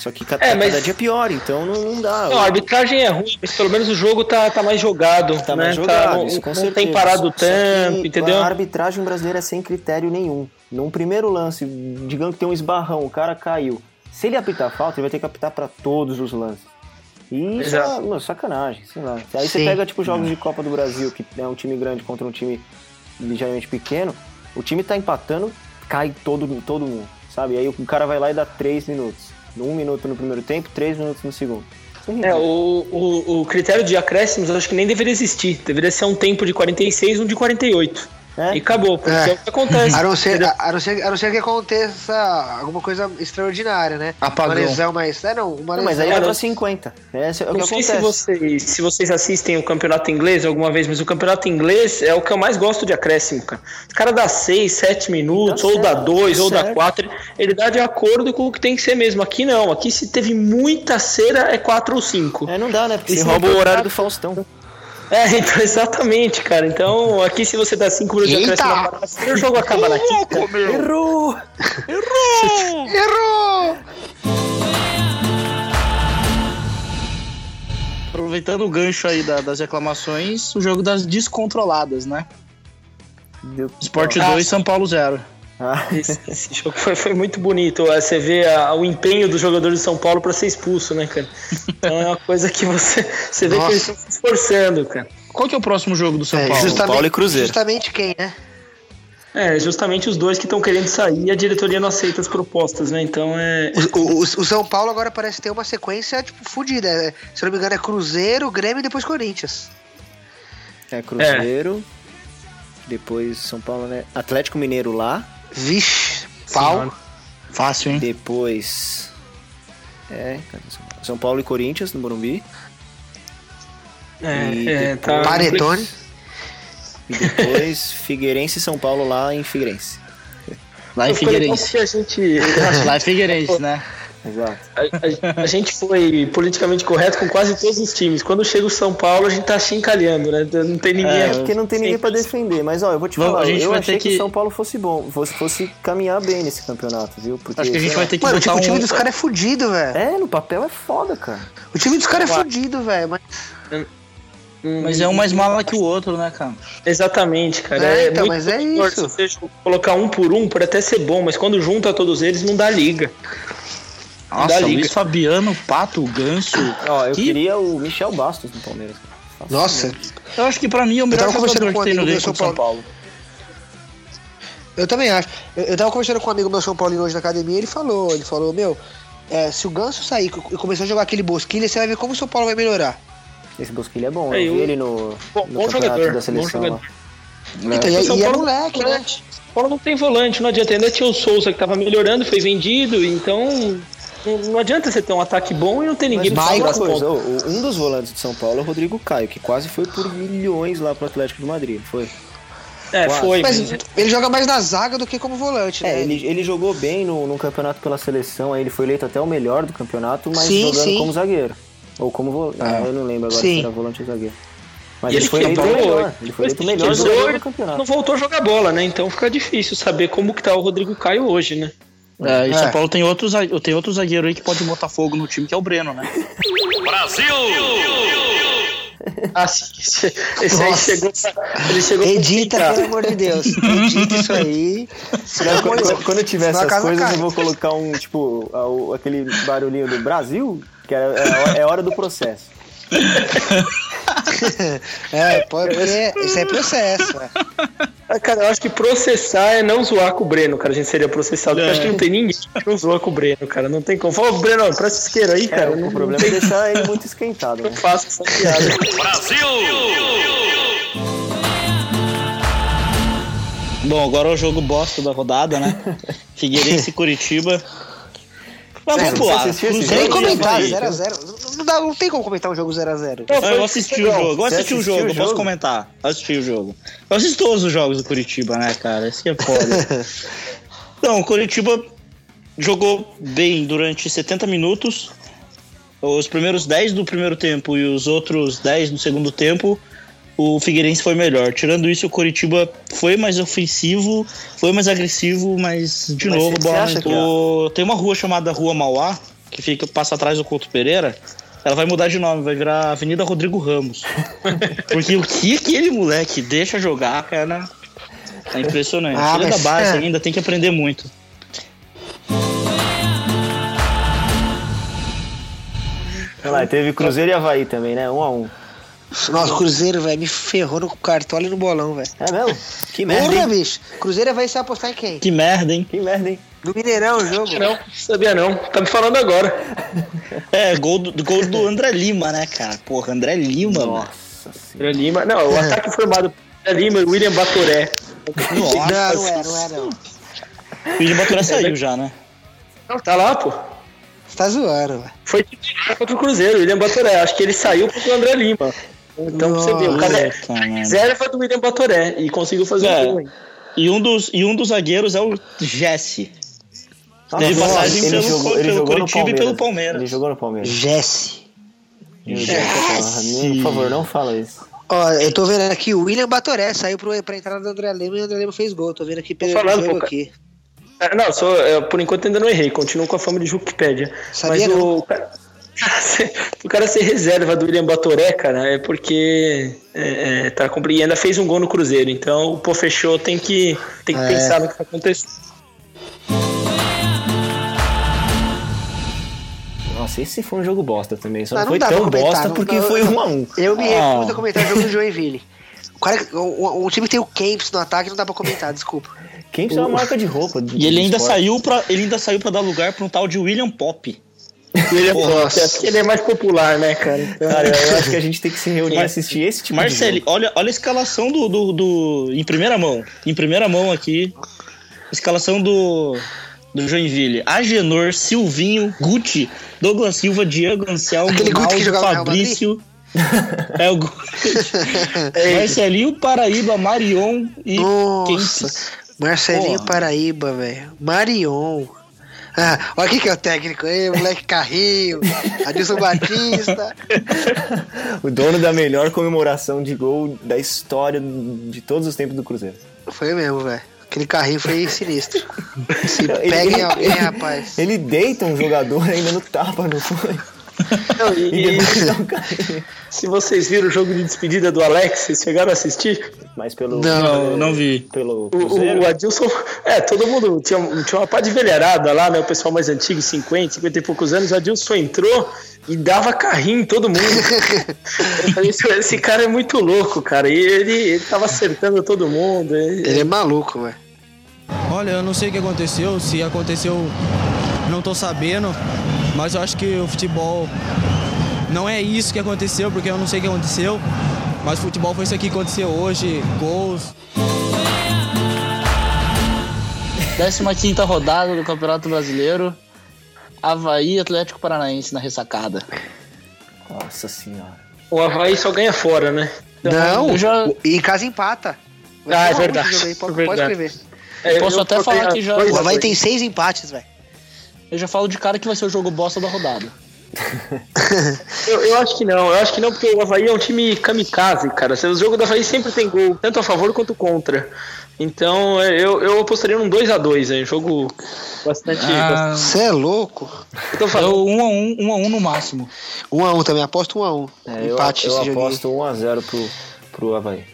Só que ca- É, mas- cada dia pior, então não, não dá. Não, a arbitragem é ruim, mas pelo menos o jogo tá, tá mais jogado. Tá né? mais jogado, não, isso com não certeza. tem parado que tanto, entendeu? A arbitragem brasileira é sem critério nenhum. Num primeiro lance, digamos que tem um esbarrão, o cara caiu. Se ele apitar falta, ele vai ter que apitar pra todos os lances. E isso é mano, sacanagem, sei lá. Aí você Sim. pega, tipo, jogos de Copa do Brasil, que é um time grande contra um time ligeiramente pequeno, o time tá empatando, cai todo, todo mundo, sabe? Aí o cara vai lá e dá três minutos. Um minuto no primeiro tempo, três minutos no segundo. É, ridículo. o, o, o critério de acréscimos eu acho que nem deveria existir. Deveria ser um tempo de 46 um de 48. É. E acabou, porque É. é, o que acontece. A não, ser, a, a não ser, a não ser que aconteça alguma coisa extraordinária, né? Apagão. Uma lesão mais. É, não, uma Não, mas aí pra 50. Esse é o Não que sei se acontece. vocês, se vocês assistem o campeonato inglês alguma vez, mas o campeonato inglês é o que eu mais gosto de acréscimo, cara. O cara dá 6, 7 minutos, Tá ou dá certo, 2, tá ou dá certo. 4. Ele dá de acordo com o que tem que ser mesmo. Aqui não. Aqui se teve muita cera, é 4 ou 5. É, não dá, né? Porque você rouba o horário do Faustão. <laughs> É, então, exatamente, cara. Então, aqui se você dá 5 minutos de acréscimo na partida, o jogo acaba na quinta. Errou! Errou! Aproveitando o gancho aí da- das reclamações, o jogo das descontroladas, né? Deu- Sport Ah, 2, São Paulo 0. Ah, Esse, esse jogo foi, foi muito bonito. É, Você vê a- o empenho dos jogadores de São Paulo pra ser expulso, né, cara? Então é uma coisa que você, você vê Nossa. que eles estão se esforçando, cara. Qual que é o próximo jogo do São É, Paulo? justamente, Paulo e Cruzeiro. Justamente quem, né? É, justamente os dois que estão querendo sair e a diretoria não aceita as propostas, né? Então é. O, o- o São Paulo agora parece ter uma sequência, tipo, fodida. É, Se eu não me engano, é Cruzeiro, Grêmio e depois Corinthians. é Cruzeiro. Depois São Paulo, né? Atlético Mineiro lá. Vixe, pau. Fácil, hein? Depois. É, São Paulo? E Corinthians no Morumbi. E É, é, tá. Paretone. E depois <laughs> Figueirense e São Paulo lá em Figueirense. Lá em Figueirense. a gente. Lá em Figueirense, né? Exato. A, a- a gente foi politicamente correto com quase todos os times. Quando chega o São Paulo, a gente tá chincalhando, né? Não tem ninguém. É, aqui. porque não tem ninguém pra Sim. defender. Mas ó, eu vou te Vamos, falar, a gente eu vai achei ter que o São Paulo fosse bom, fosse, fosse caminhar bem nesse campeonato, viu? Porque, Acho que a gente vai ter que Mano, botar o time um... dos caras é fudido, velho. É, no papel é foda, cara. O time dos caras é fudido, velho. Mas... Mas é um mais mala que o outro, né, cara? Exatamente, cara. É, É, então, muito mas é isso. Se você colocar um por um, pode até ser bom, mas quando junta todos eles, não dá liga. Nossa, Da Liga. Luiz Fabiano, Pato, Ganso. Ó, eu Que- queria o Michel Bastos no Palmeiras. Nossa, mesmo. Eu acho que pra mim é o melhor jogador que tem no do São Paulo. Eu também acho. Eu, eu tava conversando com um amigo meu São Paulino hoje na academia, ele falou, ele falou, meu, é, se o Ganso sair e começar a jogar aquele bosquilha, você vai ver como o São Paulo vai melhorar. Esse Bosquilha é bom, É, eu vi ele no, Bom, no bom campeonato jogador, da bom seleção jogador. lá. Então, e, O São e é Paulo- moleque, né? São Paulo não tem volante, não adianta. Ainda tinha o Souza que tava melhorando, foi vendido, então não, adianta você ter um ataque bom e não ter ninguém Mas pra segurar uma as coisa, pontas. o- um dos volantes de São Paulo é o Rodrigo Caio, que quase foi por milhões lá pro Atlético de Madrid, foi? É, quase. foi. Mas ele joga mais na zaga do que como volante, né? É, ele, ele jogou bem no, no campeonato pela seleção, aí ele foi eleito até o melhor do campeonato, mas Sim, jogando sim. como zagueiro. Ou como volante. Ah, eu não lembro agora Sim. se era volante ou zagueiro. Mas ele, ele foi eleito melhor. Ele foi eleito o melhor jogador do campeonato. Não voltou a jogar bola, né? Então fica difícil saber como que tá o Rodrigo Caio hoje, né? É, e É. São Paulo tem outro, zague- tem outro zagueiro aí que pode botar fogo no time, que é o Breno, né? Ah, sim. Esse, esse aí chegou. Ele chegou pra Edita, pelo amor de Deus. Edita isso aí. Não, quando, quando- eu tiver Senão essas coisas, cai. eu vou colocar um, tipo, aquele barulhinho do Brasil, que é, é, é hora do processo. <laughs> É, pode, porque isso é processo. é. Ah, Cara, eu acho que processar é não zoar com o Breno, cara. A gente seria processado. Porque eu acho que não tem ninguém que não zoa com o Breno, cara. Não tem como. Fala, Breno, presta isqueiro aí, É, cara. o não, problema é deixar ele muito <laughs> esquentado, né? faço essa piada. Bom, agora é o jogo bosta da rodada, né? <laughs> Figueirense e Curitiba. Mas vamos você pular. assistiu esse Cruzeiro Nem jogo? e comentar, Havaí. 0x0. Não, dá- não tem como comentar um jogo 0x0. Não, Eu assisti o jogo, eu assisti o jogo, eu posso comentar. Eu assisti o jogo. Eu assisto todos os jogos do Curitiba, né, cara? Esse que é foda. <laughs> Não, o Curitiba jogou bem durante 70 minutos. Os primeiros 10 do primeiro tempo e os outros 10 do segundo tempo, o Figueirense foi melhor. Tirando isso, o Curitiba foi mais ofensivo, foi mais agressivo, mas de Mas novo, bola que o- Tem uma rua chamada Rua Mauá, que fica passa atrás do Couto Pereira. Ela vai mudar de nome, vai virar Avenida Rodrigo Ramos. <laughs> Porque o que aquele moleque deixa jogar, cara, é impressionante. Ah, Ele é da base é. ainda, tem que aprender muito. Olha lá, teve Cruzeiro e Havaí também, né? Um a um. Nossa, Cruzeiro, velho, me ferrou no cartola e no bolão, velho. É mesmo? Que merda, Porra, hein? bicho. Cruzeiro vai se apostar em quem? Que merda, hein? Que merda, hein? No Mineirão o jogo. Não, sabia não. Tá me falando agora. <laughs> É, gol do, gol do André Lima, né, cara? Porra, André Lima, mano. Nossa senhora. André Lima. Não, o ataque formado por André Lima e William Batoré. Não, não é, não é, não. O William Baturé saiu já, né? Não, tá lá, pô. Você tá zoando, velho. Foi titular contra o Cruzeiro, William Batoré. Acho que ele saiu pro André Lima. Então você vê, o cara é reserva do William Batoré e conseguiu fazer É. um gol. E um dos, e um dos zagueiros é o Jesse. Teve Nossa, passagem ele pelo, jogou, ele pelo jogou no Curitiba e Palmeiras. pelo Palmeiras. Ele jogou no Palmeiras. Jesse. Nem- Por favor, não fala isso. Ó, eu tô vendo aqui, o William Batoré saiu pro, pra entrada do André Lima e o André Lima fez gol. Tô vendo aqui pelo falando, jogo pô, aqui. Ah, Não, sou, eu, por enquanto ainda não errei, continuo com a fama de Wikipedia. Mas não. o cara, <laughs> o cara ser reserva do William Batoré, cara, é porque é, é, tá e ainda fez um gol no Cruzeiro. Então o Pô Fechou tem que, tem que É. pensar no que tá acontecendo. Nossa, esse foi um jogo bosta também. Só Ah, não, foi pra tão comentar, bosta não- porque não- foi não- um a um. Eu me Ah. recuso a comentar o jogo do Joinville. O, cara, o, o time tem o Kempis no ataque, não dá pra comentar, desculpa. Quem precisa uma marca de roupa? de- E ele ainda esporte. saiu para ele ainda saiu para dar lugar para um tal de William Pop. Porra. Batoré, acho que ele é mais popular, né, cara? Então, Cara, eu <laughs> acho que a gente tem que se reunir e assistir esse tipo Marcelo, de olha, olha a escalação do, do, do- em primeira mão. Em primeira mão aqui. Escalação do do Joinville. Agenor, Silvinho, Guti, Douglas Silva, Diego Anselmo, Aquele Guti que Ronaldo, jogava no Real Fabrício. <laughs> É o Guti. <laughs> Marcelinho, Paraíba, Marion e Nossa. Kempis. Marcelinho Porra. Paraíba, velho. Marion. Ah, olha aqui que é o técnico aí, moleque Carrinho, Adilson Batista. <laughs> O dono da melhor comemoração de gol da história de todos os tempos do Cruzeiro. Foi mesmo, velho. Aquele carrinho foi sinistro. Se <laughs> Ele- pega em alguém, ele- rapaz. Ele deita um jogador ainda no tapa, não foi? Não, E <laughs> e, um carrinho. se vocês viram o jogo de despedida do Alex, vocês chegaram a assistir? Mas pelo. Não. Não, não vi. Pelo O, o, Adilson, é, todo mundo tinha, tinha uma pá de velharada lá, né? O pessoal mais antigo, 50, 50 e poucos anos. O Adilson entrou e dava carrinho em todo mundo. <laughs> Eu falei, esse, esse cara é muito louco, cara. E ele, ele tava acertando todo mundo. ele- Ele é maluco, velho. Olha, eu não sei o que aconteceu, se aconteceu, não tô sabendo, mas eu acho que o futebol não é isso que aconteceu, porque eu não sei o que aconteceu, mas o futebol foi isso aqui que aconteceu hoje, gols. 15 rodada do Campeonato Brasileiro. Havaí e Atlético Paranaense na ressacada. Nossa senhora. O Havaí só ganha fora, né? Não, eu já- e em casa empata. Vai Ah, é verdade, aí, Pode, é pode verdade. escrever. É, Posso até falar a que já- O Havaí tem seis empates, velho. Eu já falo de cara que vai ser o jogo bosta da rodada. <laughs> Eu, eu acho que não, eu acho que não, porque o Havaí é um time kamikaze, cara. O jogo do Havaí sempre tem gol, tanto a favor quanto contra. Então é, eu, eu apostaria num 2x2 aí, um jogo bastante. Ah, Você é louco. Eu tô falando. eu 1 a 1, 1 a 1 no máximo. Um a um também, aposto um a um. É, eu, Empate eu jogo. aposto 1x0 pro, pro Havaí.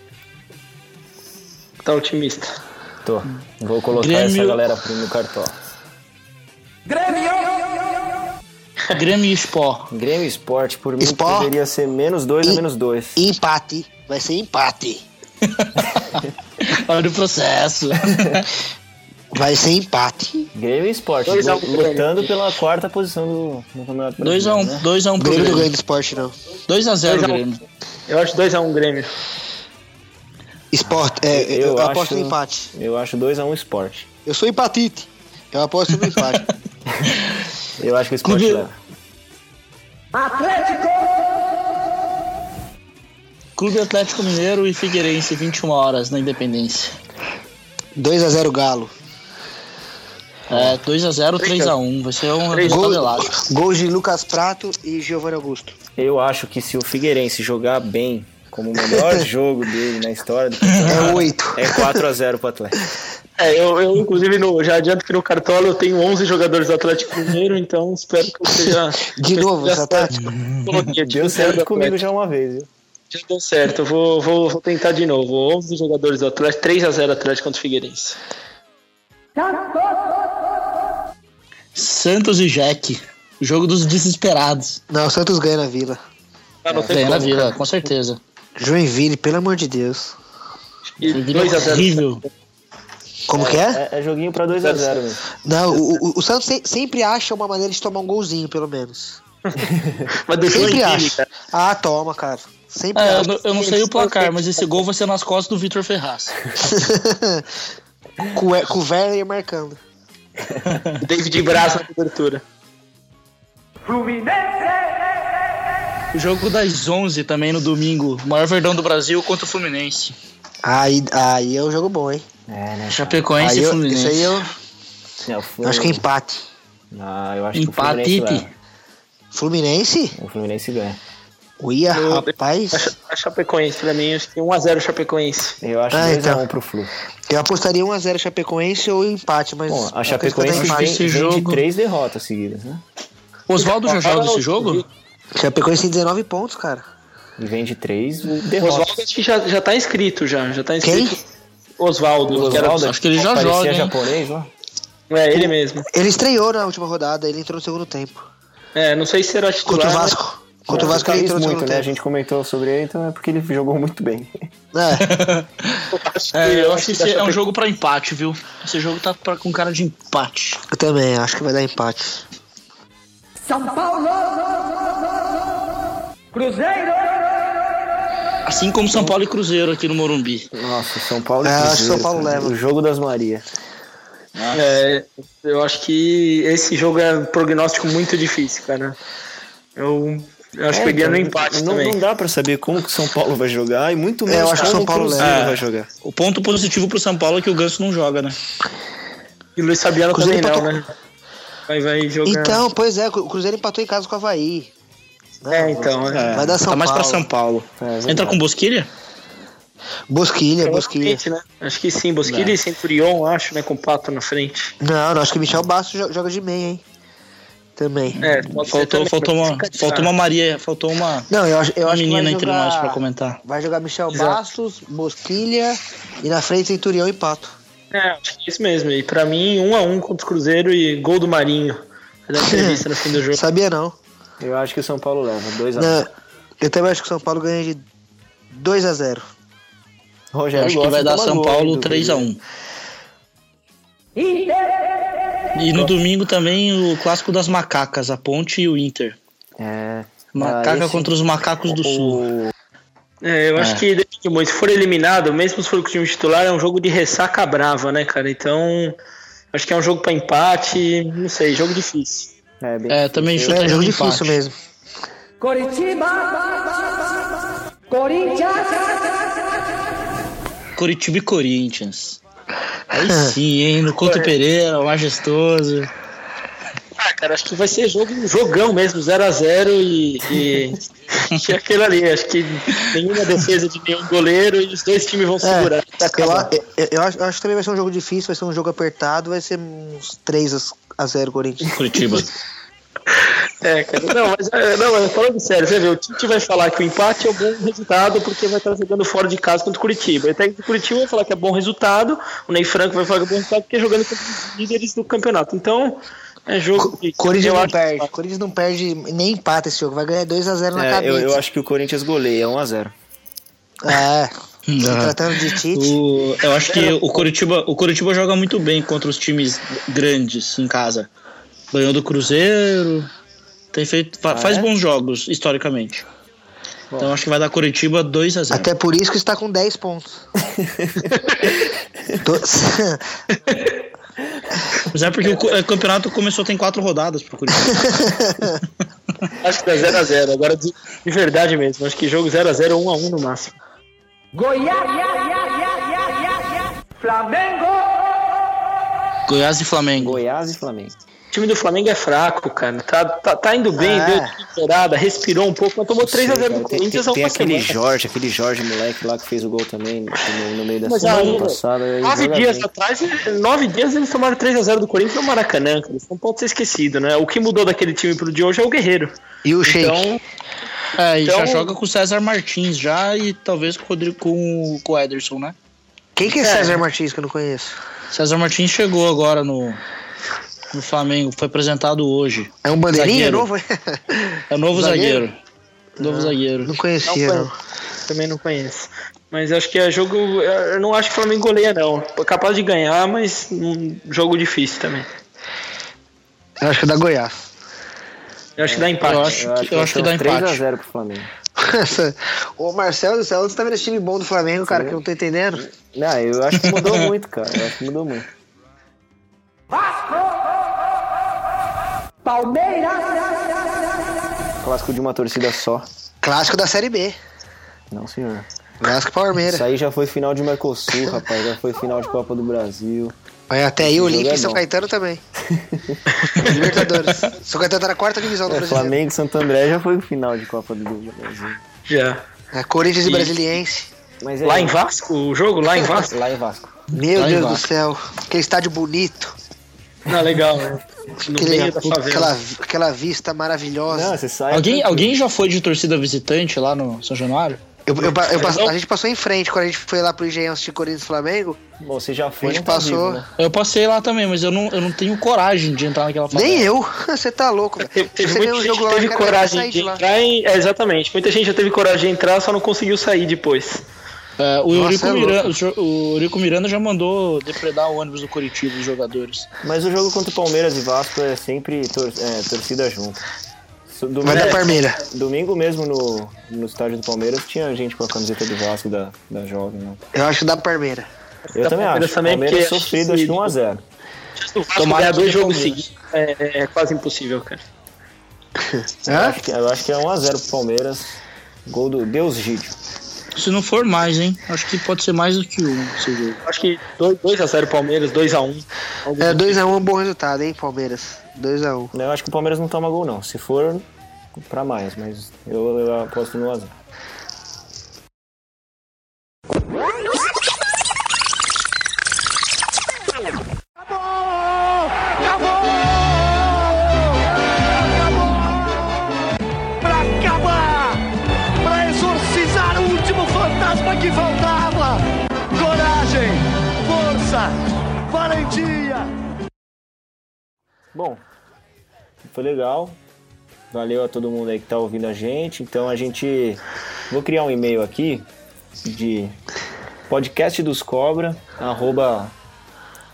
Tá otimista. Tô. Vou colocar Grêmio- essa galera pro- no cartola. Grêmio e Sport. Grêmio Esporte, por mim, Sport. poderia ser menos 2 a E- menos 2. Empate. Vai ser empate. <laughs> Olha o processo. Vai ser empate. Grêmio Esporte, Dois a um Grêmio. lutando pela quarta posição do, do Campeonato 2 a Brasileiro, 1, né? 2 a 1 O pro Grêmio ganha Grêmio. do esporte, não. 2 a 0 Dois a um. Grêmio. Eu acho 2x1 Grêmio. Esporte, é, eu, Eu aposto acho- no empate. Eu acho 2x1 Esporte. Eu sou empatite. Eu aposto no empate. <laughs> Eu acho que o Esporte Clube- leva. Clube Atlético Mineiro e Figueirense, 21 horas na Independência. 2x0 Galo. É, 2 a 0 3 a 1 Vai ser um resultado Gol, gols de Lucas Prato e Giovanni Augusto. Eu acho que se o Figueirense jogar bem, como o melhor <laughs> jogo dele na história do É campeonato, 8. é 4x0 pro Atlético. É, eu, eu inclusive no, já adianto que no Cartola eu tenho 11 jogadores do Atlético Mineiro, então espero que eu seja. <laughs> De novo, tática. <laughs> Coloquei, Deu certo comigo já uma vez, viu? Já deu certo, eu vou, vou, vou tentar de novo. 11 jogadores do Atlético, 3x0 Atlético contra o Figueirense. Santos e Jack. Jogo dos desesperados. Não, o Santos ganha na Vila. Ah, tem Ganha na como, Vila, cara. com certeza. Joinville, pelo amor de Deus. E Vila 2x0. horrível. Como que é? É, é joguinho pra 2x0 mesmo. Não, o, o, o Santos se- sempre acha uma maneira de tomar um golzinho, pelo menos. <laughs> Mas do Sempre acha. cara. Ah, toma, cara. Sempre É, eu, acha. não- eu não sei o placar, mas esse gol vai ser nas costas do Vitor Ferraz. <laughs> com, o- com o Werner marcando. David Braz na cobertura. O jogo das 11 também no domingo. O maior verdão do Brasil contra o Fluminense. Aí, aí é um jogo bom, hein? É, né? Chapecoense Aí e eu, Fluminense. isso aí eu Não, o acho que é empate. Ah, eu acho que o Empate, Fluminense. Fluminense? O Fluminense ganha. Uia, Eu- rapaz. A, Cha- a Chapecoense, pra mim, acho que 1x0 Chapecoense. Eu acho Ah, 2x1 então. pro Flu. Eu apostaria 1x0 Chapecoense ou empate, mas. Bom, a Chapecoense que dar esse vem de jogo. três derrotas seguidas, né? Oswaldo já joga esse jogo? Chapecoense tem 19 pontos, cara. E vem de três O Oswaldo derrotas. acho que já, já tá inscrito já. Já tá Quem? inscrito. Oswaldo. que era- Oswaldo, acho que ele já joga, hein? japonês, ó. É, ele mesmo. Ele estreou na última rodada, ele entrou no segundo tempo. É, não sei se será titular. Contra o né? Vasco. Contra o Vasco ele Fez entrou no muito, segundo né? A tempo. gente comentou sobre ele, então é porque ele jogou muito bem. É. <laughs> É, eu acho que é um jogo pra empate, viu? Esse jogo tá pra- com cara de empate. Eu também, acho que vai dar empate. Assim como São Paulo e Cruzeiro aqui no Morumbi. Nossa, São Paulo e É, acho que Cruzeiro, São Paulo leva. O jogo das Maria. É, eu acho que esse jogo é um prognóstico muito difícil, cara. Eu, eu acho que peguei no empate não, também. não dá pra saber como que São Paulo vai jogar e muito menos eu acho que como São o Paulo Cruzeiro leva. vai jogar. O ponto positivo pro São Paulo é que o Ganso não joga, né? E o Luiz Fabiano também Cruzeiro não, né? Vai, vai jogar. Então, pois é, o Cruzeiro empatou em casa com o Havaí. é, então. É. Vai dar São tá mais pra Paulo. São Paulo. É, verdade. Entra com Bosquilha? Bosquilha, Bosquilha. Provavelmente, né? Acho que sim, Bosquilha e Centurion, acho, né? Com o Pato na frente. Não, não, acho que Michel Bastos jo- joga de meia, hein? Também. É, Faltou, também, faltou, uma, faltou uma Maria, faltou uma, Não, eu acho, eu uma acho que menina entre nós pra comentar. Vai jogar Michel Exato. Bastos, Bosquilha e na frente Centurião e Pato. É, acho que é isso mesmo. E pra mim, um a um contra o Cruzeiro e gol do Marinho. Dar entrevista no fim do jogo. Sabia não. Eu acho que o São Paulo leva. 2x1. não. Eu também acho que o São Paulo ganha de 2 a 0 Rogério Acho que vai dar São Paulo hein, do 3 a Cruzeiro. 1 E no domingo também o clássico das macacas, a Ponte e o Inter. É. Macaca Ah, esse- contra os macacos do sul. É, eu acho É. que depende muito. Se for eliminado, mesmo se for com o time titular, é um jogo de ressaca brava, né, cara? Então, acho que é um jogo pra empate, não sei, jogo difícil. É, bem É, também chuta É jogo de difícil empate. mesmo. Curitiba e Corinthians. Aí sim, hein? No Couto Pereira, o majestoso. Cara, acho que vai ser jogo, jogão mesmo, 0x0 e, e, <laughs> e aquilo ali. Acho que nenhuma defesa de nenhum goleiro e os dois times vão segurar. até Eu, eu, eu acho, eu acho que também vai ser um jogo difícil, vai ser um jogo apertado, vai ser uns 3 a 0 Corinthians. Curitiba. É, cara, não, mas, é, não, mas falando sério, você vê, o Tite vai falar que o empate é um bom resultado porque vai estar jogando fora de casa contra o Curitiba. O técnico do Curitiba vai falar que é bom resultado, o Ney Franco vai falar que é bom resultado porque é jogando contra os líderes do campeonato. Então, é jogo que Corinthians eu não acho que- perde. Corinthians não perde nem empata esse jogo, vai ganhar 2 a 0 na É, cabeça. eu, eu acho que o Corinthians goleia 1x0. É. <laughs> Se tratando de Tite. O- eu acho que o Curitiba, o Curitiba joga muito bem contra os times grandes em casa. Ganhou do Cruzeiro. Tem feito, Ah, faz é? bons jogos, historicamente. Então acho que vai dar Curitiba 2 a 0 Até por isso que está com 10 pontos. <laughs> <laughs> <laughs> É porque o o campeonato começou tem quatro rodadas pro Curitiba. <laughs> Acho que dá 0x0. Agora, de, de verdade mesmo, acho que jogo 0x0 ou 1x1 no máximo. Goiás e Flamengo. Goiás e Flamengo. O time do Flamengo é fraco, cara. Tá, tá, tá indo bem, É. deu temporada, respirou um pouco, mas tomou 3x0 Sei, do tem, Corinthians tem, tem uma aquele semana. Jorge, aquele Jorge moleque lá que fez o gol também no, no meio da Mas semana aí, passada. aí Nove dias bem. atrás, nove dias eles tomaram 3x0 do Corinthians no Maracanã, cara. Isso não pode ser esquecido, né? O que mudou daquele time pro de hoje é o Guerreiro. E o Sheik? Então, É, e já Então- joga com o César Martins já e talvez com o, Rodrigo, com, o- com o Ederson, né? Quem que é, É. César Martins que eu não conheço? César Martins chegou agora no, no Flamengo, foi apresentado hoje. É um bandeirinha Zagueiro. novo? É o novo Zagueiro? zagueiro. Novo zagueiro. Não não conhecia, não. conheço. Também não conheço. Mas acho que é jogo. Eu não acho que o Flamengo goleia, não. É capaz de ganhar, mas um jogo difícil também. Eu acho que é da Goiás. Eu acho que dá empate. Eu acho, Eu acho que, eu acho que dá uns empate. 3x0 pro Flamengo. Ô Marcelo do céu, você tá vendo esse time bom do Flamengo, cara, que eu não tô entendendo? Não, eu acho que mudou muito, cara. Eu acho que mudou muito. Clássico de uma torcida só. Clássico da Série B. Não, senhor. Clássico Palmeiras. Isso aí já foi final de Mercosul, rapaz. Já foi final de Copa do Brasil. Mas até aí, Olímpia jogo é e São. Caetano também. <laughs> Libertadores. São Caetano tá na quarta divisão do É, Brasileiro. Flamengo e Santo André já foi final de Copa do Brasil. Já. É, Corinthians e E- Brasiliense. Mas é Lá em Vasco? O jogo lá em Vasco? <laughs> Lá em Vasco. Meu Tá Deus do céu. Que estádio bonito. Ah, legal, né? No Aquele- meio da favela. aquela, aquela vista maravilhosa. Não, você sai. Alguém, tranquilo. alguém já foi de torcida visitante lá no São Januário? Eu, eu, eu passo- a gente passou em frente quando a gente foi lá pro Engenhão assistir Corinthians e Flamengo. Bom, você já foi. A gente não tá passou. vivo, né? Eu passei lá também, mas eu não, eu não tenho coragem de entrar naquela favela. Nem eu. <laughs> Você tá louco, velho. Teve, Você muita gente jogo que lá, teve vai coragem de de entrar em... é, exatamente. Muita gente já teve coragem de entrar, só não conseguiu sair depois. É, o, Nossa, Eurico é. Miranda, o Eurico Miranda já mandou depredar o ônibus do Curitiba, os jogadores. Mas o jogo contra o Palmeiras e Vasco é sempre tor- é, torcida junto. Domingo, Vai dar Parmeira. domingo mesmo no, no estádio do Palmeiras tinha gente com a camiseta do Vasco da, da Jovem. Né? Eu acho que dá Parmeira. Eu Da também Palmeiras acho. também, Palmeiras porque- sofrido, acho que 1x0. O Vasco Tomara ganhar que dois jogos seguidos é, é quase impossível, cara. <laughs> Eu acho que- Eu acho que é 1x0 pro Palmeiras. Gol do Deus Gídio. Se não for mais, hein? Acho que pode ser mais do que um esse jogo. Acho que 2x0 Palmeiras, 2x1. É, 2x1 é um bom resultado, hein, Palmeiras? 2x1. Eu acho que o Palmeiras não toma gol, não. Se for, pra mais, mas eu, eu aposto no 1x0. Foi legal. Valeu a todo mundo aí que tá ouvindo a gente. Então a gente. Vou criar um e-mail aqui de podcast dos cobra, arroba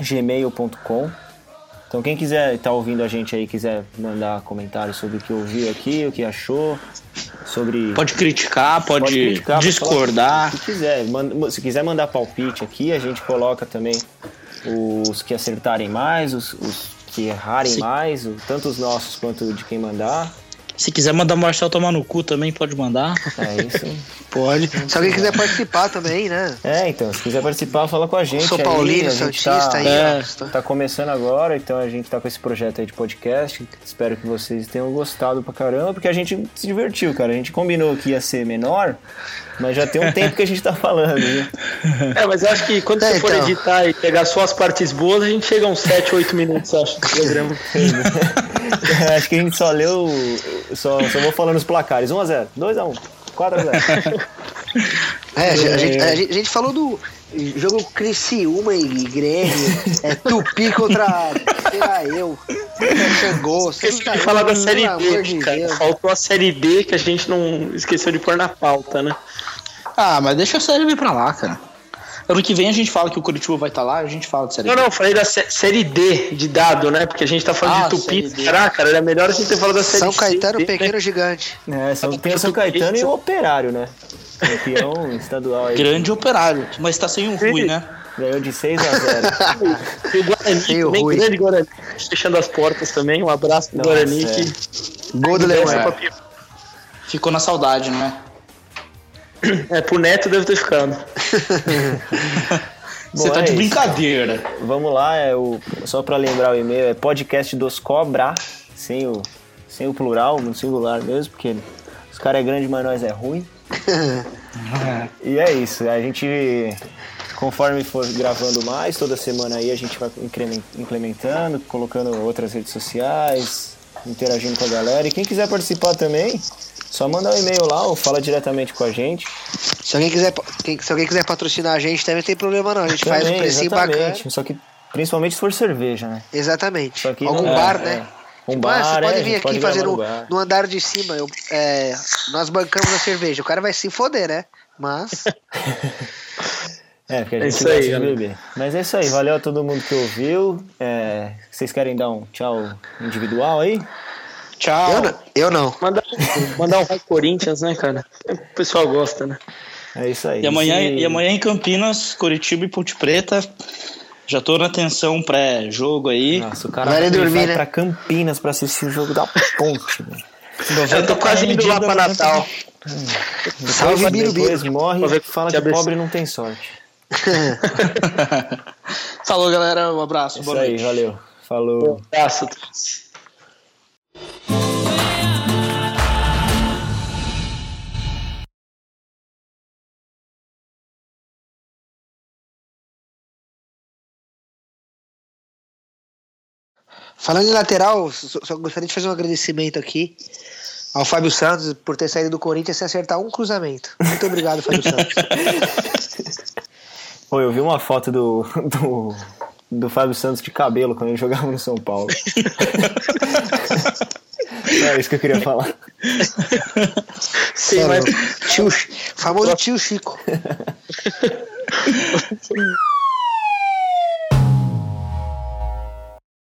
gmail.com. Então quem quiser estar ouvindo a gente aí, quiser mandar comentários sobre o que ouviu aqui, o que achou, sobre. Pode criticar, pode, Pode criticar, pode discordar. falar o que quiser. Se quiser mandar palpite aqui, a gente coloca também os que acertarem mais, os, os que errarem Sim. mais, tanto os nossos quanto de quem mandar. Se quiser mandar o Marcel tomar no cu também, pode mandar. É isso. Pode. Se alguém quiser participar também, né? É, então, se quiser participar, fala com a gente. Sou aí, paulino, a gente santista tá, aí, é. Tá começando agora, então a gente tá com esse projeto aí de podcast. Espero que vocês tenham gostado pra caramba, porque a gente se divertiu, cara. A gente combinou que ia ser menor, mas já tem um tempo que a gente tá falando, viu? <laughs> É, mas eu acho que quando É, você for então. editar e pegar só as partes boas, a gente chega a uns 7, 8 minutos, eu acho, do programa. <laughs> Acho que a gente só leu. Só, só vou falando os placares: 1x0, 2x1, 4x0. <laughs> É, a gente, a gente- a gente falou do jogo Criciúma e Grêmio, é, Tupi contra, sei lá, eu, Xangô. Esqueci de falar da Série B, cara. Faltou a Série B que a gente não esqueceu de pôr na pauta, né? Ah, mas deixa a série vir pra lá, cara. Ano que vem a gente fala que o Curitiba vai estar lá, a gente fala de série Não, B. não, eu falei da sé- Série D de dado, né? Porque a gente tá falando Ah, de Tupi. D. Caraca, era melhor a gente ter falado da Série São C, Caetano, D, né? pequeno gigante. É, só tem o São Caetano e o Operário, né? Campeão <laughs> estadual aí. Grande operário, mas tá sem um Rui, né? Ganhou de 6x0. <laughs> E o Guarani Meio também, ruim. grande Guarani. Fechando as portas também. Um abraço pro Nossa, Guarani é. que. Gol do Leão. Leão. Ficou na saudade, né? É, pro Neto deve ter ficado. <laughs> Você Bom, tá é de isso. brincadeira. Vamos lá, é o, só pra lembrar o e-mail, é podcast dos Cobra, sem o, sem o plural, no singular mesmo, porque os caras é grande, mas nós é ruim. <laughs> E é isso, a gente, conforme for gravando mais, toda semana aí a gente vai implementando, colocando outras redes sociais, interagindo com a galera. E quem quiser participar também, só mandar um e-mail lá ou fala diretamente com a gente. Se alguém, quiser, se alguém quiser patrocinar a gente, também não tem problema não. A gente faz um Também, precinho exatamente. bacana. Só que principalmente se for cerveja, né? Exatamente. Só que Algum não- bar, é, né? é. Um Tipo, ah, bar, você é, pode vir aqui pode fazer no, no andar de cima. Eu, é, nós bancamos a cerveja. O cara vai se foder, né? Mas. <laughs> É, porque a É gente isso gosta aí, de beber. Mas é isso aí, valeu a todo mundo que ouviu. É, vocês querem dar um tchau individual aí? Tchau. Eu não. Eu não. Mandar, mandar um Vai Corinthians, né, cara? O pessoal gosta, né? É isso aí. E amanhã, e amanhã em Campinas, Curitiba e Ponte Preta. Já tô na tensão pré-jogo aí. Nossa, o cara Vai vai, dormir, vai né? pra Campinas pra assistir o jogo da ponte. velho. Eu tô quase indo lá pra Natal. Salve, Depois, morre e fala que pobre não tem sorte. <laughs> Falou, galera. Um abraço. É isso boa aí, noite. valeu. Falou. Um abraço. Falando em lateral, só, gostaria de fazer um agradecimento aqui ao Fábio Santos por ter saído do Corinthians sem acertar um cruzamento. Muito obrigado, Fábio Santos. <laughs> Pô, eu vi uma foto do, do, do Fábio Santos de cabelo quando ele jogava no São Paulo. <laughs> é isso que eu queria falar. Sim, mas Tio, famoso tio Chico. <laughs>